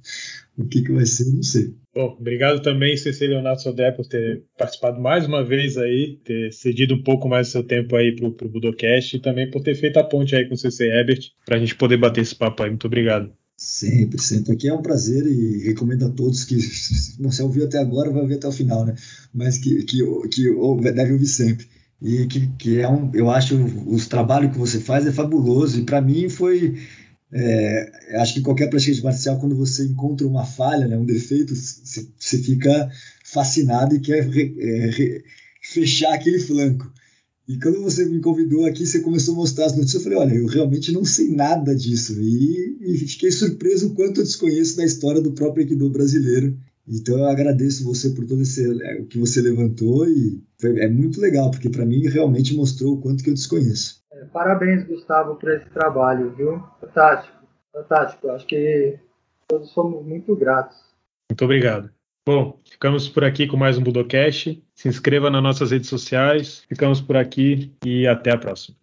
o que, que vai ser, não sei. Bom, obrigado também, Cecília Leonardo Sodré, por ter participado mais uma vez aí, ter cedido um pouco mais do seu tempo aí para o Budocast e também por ter feito a ponte aí com o CC Herbert para a gente poder bater esse papo aí. Muito obrigado. Sempre, sempre. Aqui é um prazer e recomendo a todos que, se você ouviu até agora, vai ouvir até o final, né? Mas que, que, que deve ouvir sempre. e que, que é um, eu acho os trabalhos que você faz é fabuloso e para mim foi é, acho que qualquer praticante marcial quando você encontra uma falha, né, um defeito, você fica fascinado e quer re, é, re, fechar aquele flanco. E quando você me convidou aqui, você começou a mostrar as notícias, eu falei, olha, eu realmente não sei nada disso. E, e fiquei surpreso o quanto eu desconheço da história do próprio Aikido brasileiro. Então eu agradeço você por todo esse é, o que você levantou e foi, é muito legal, porque para mim realmente mostrou o quanto que eu desconheço. É, parabéns, Gustavo, por esse trabalho, viu? Fantástico, fantástico. Acho que todos somos muito gratos. Muito obrigado. Bom, ficamos por aqui com mais um Budocast. Se inscreva nas nossas redes sociais. Ficamos por aqui e até a próxima.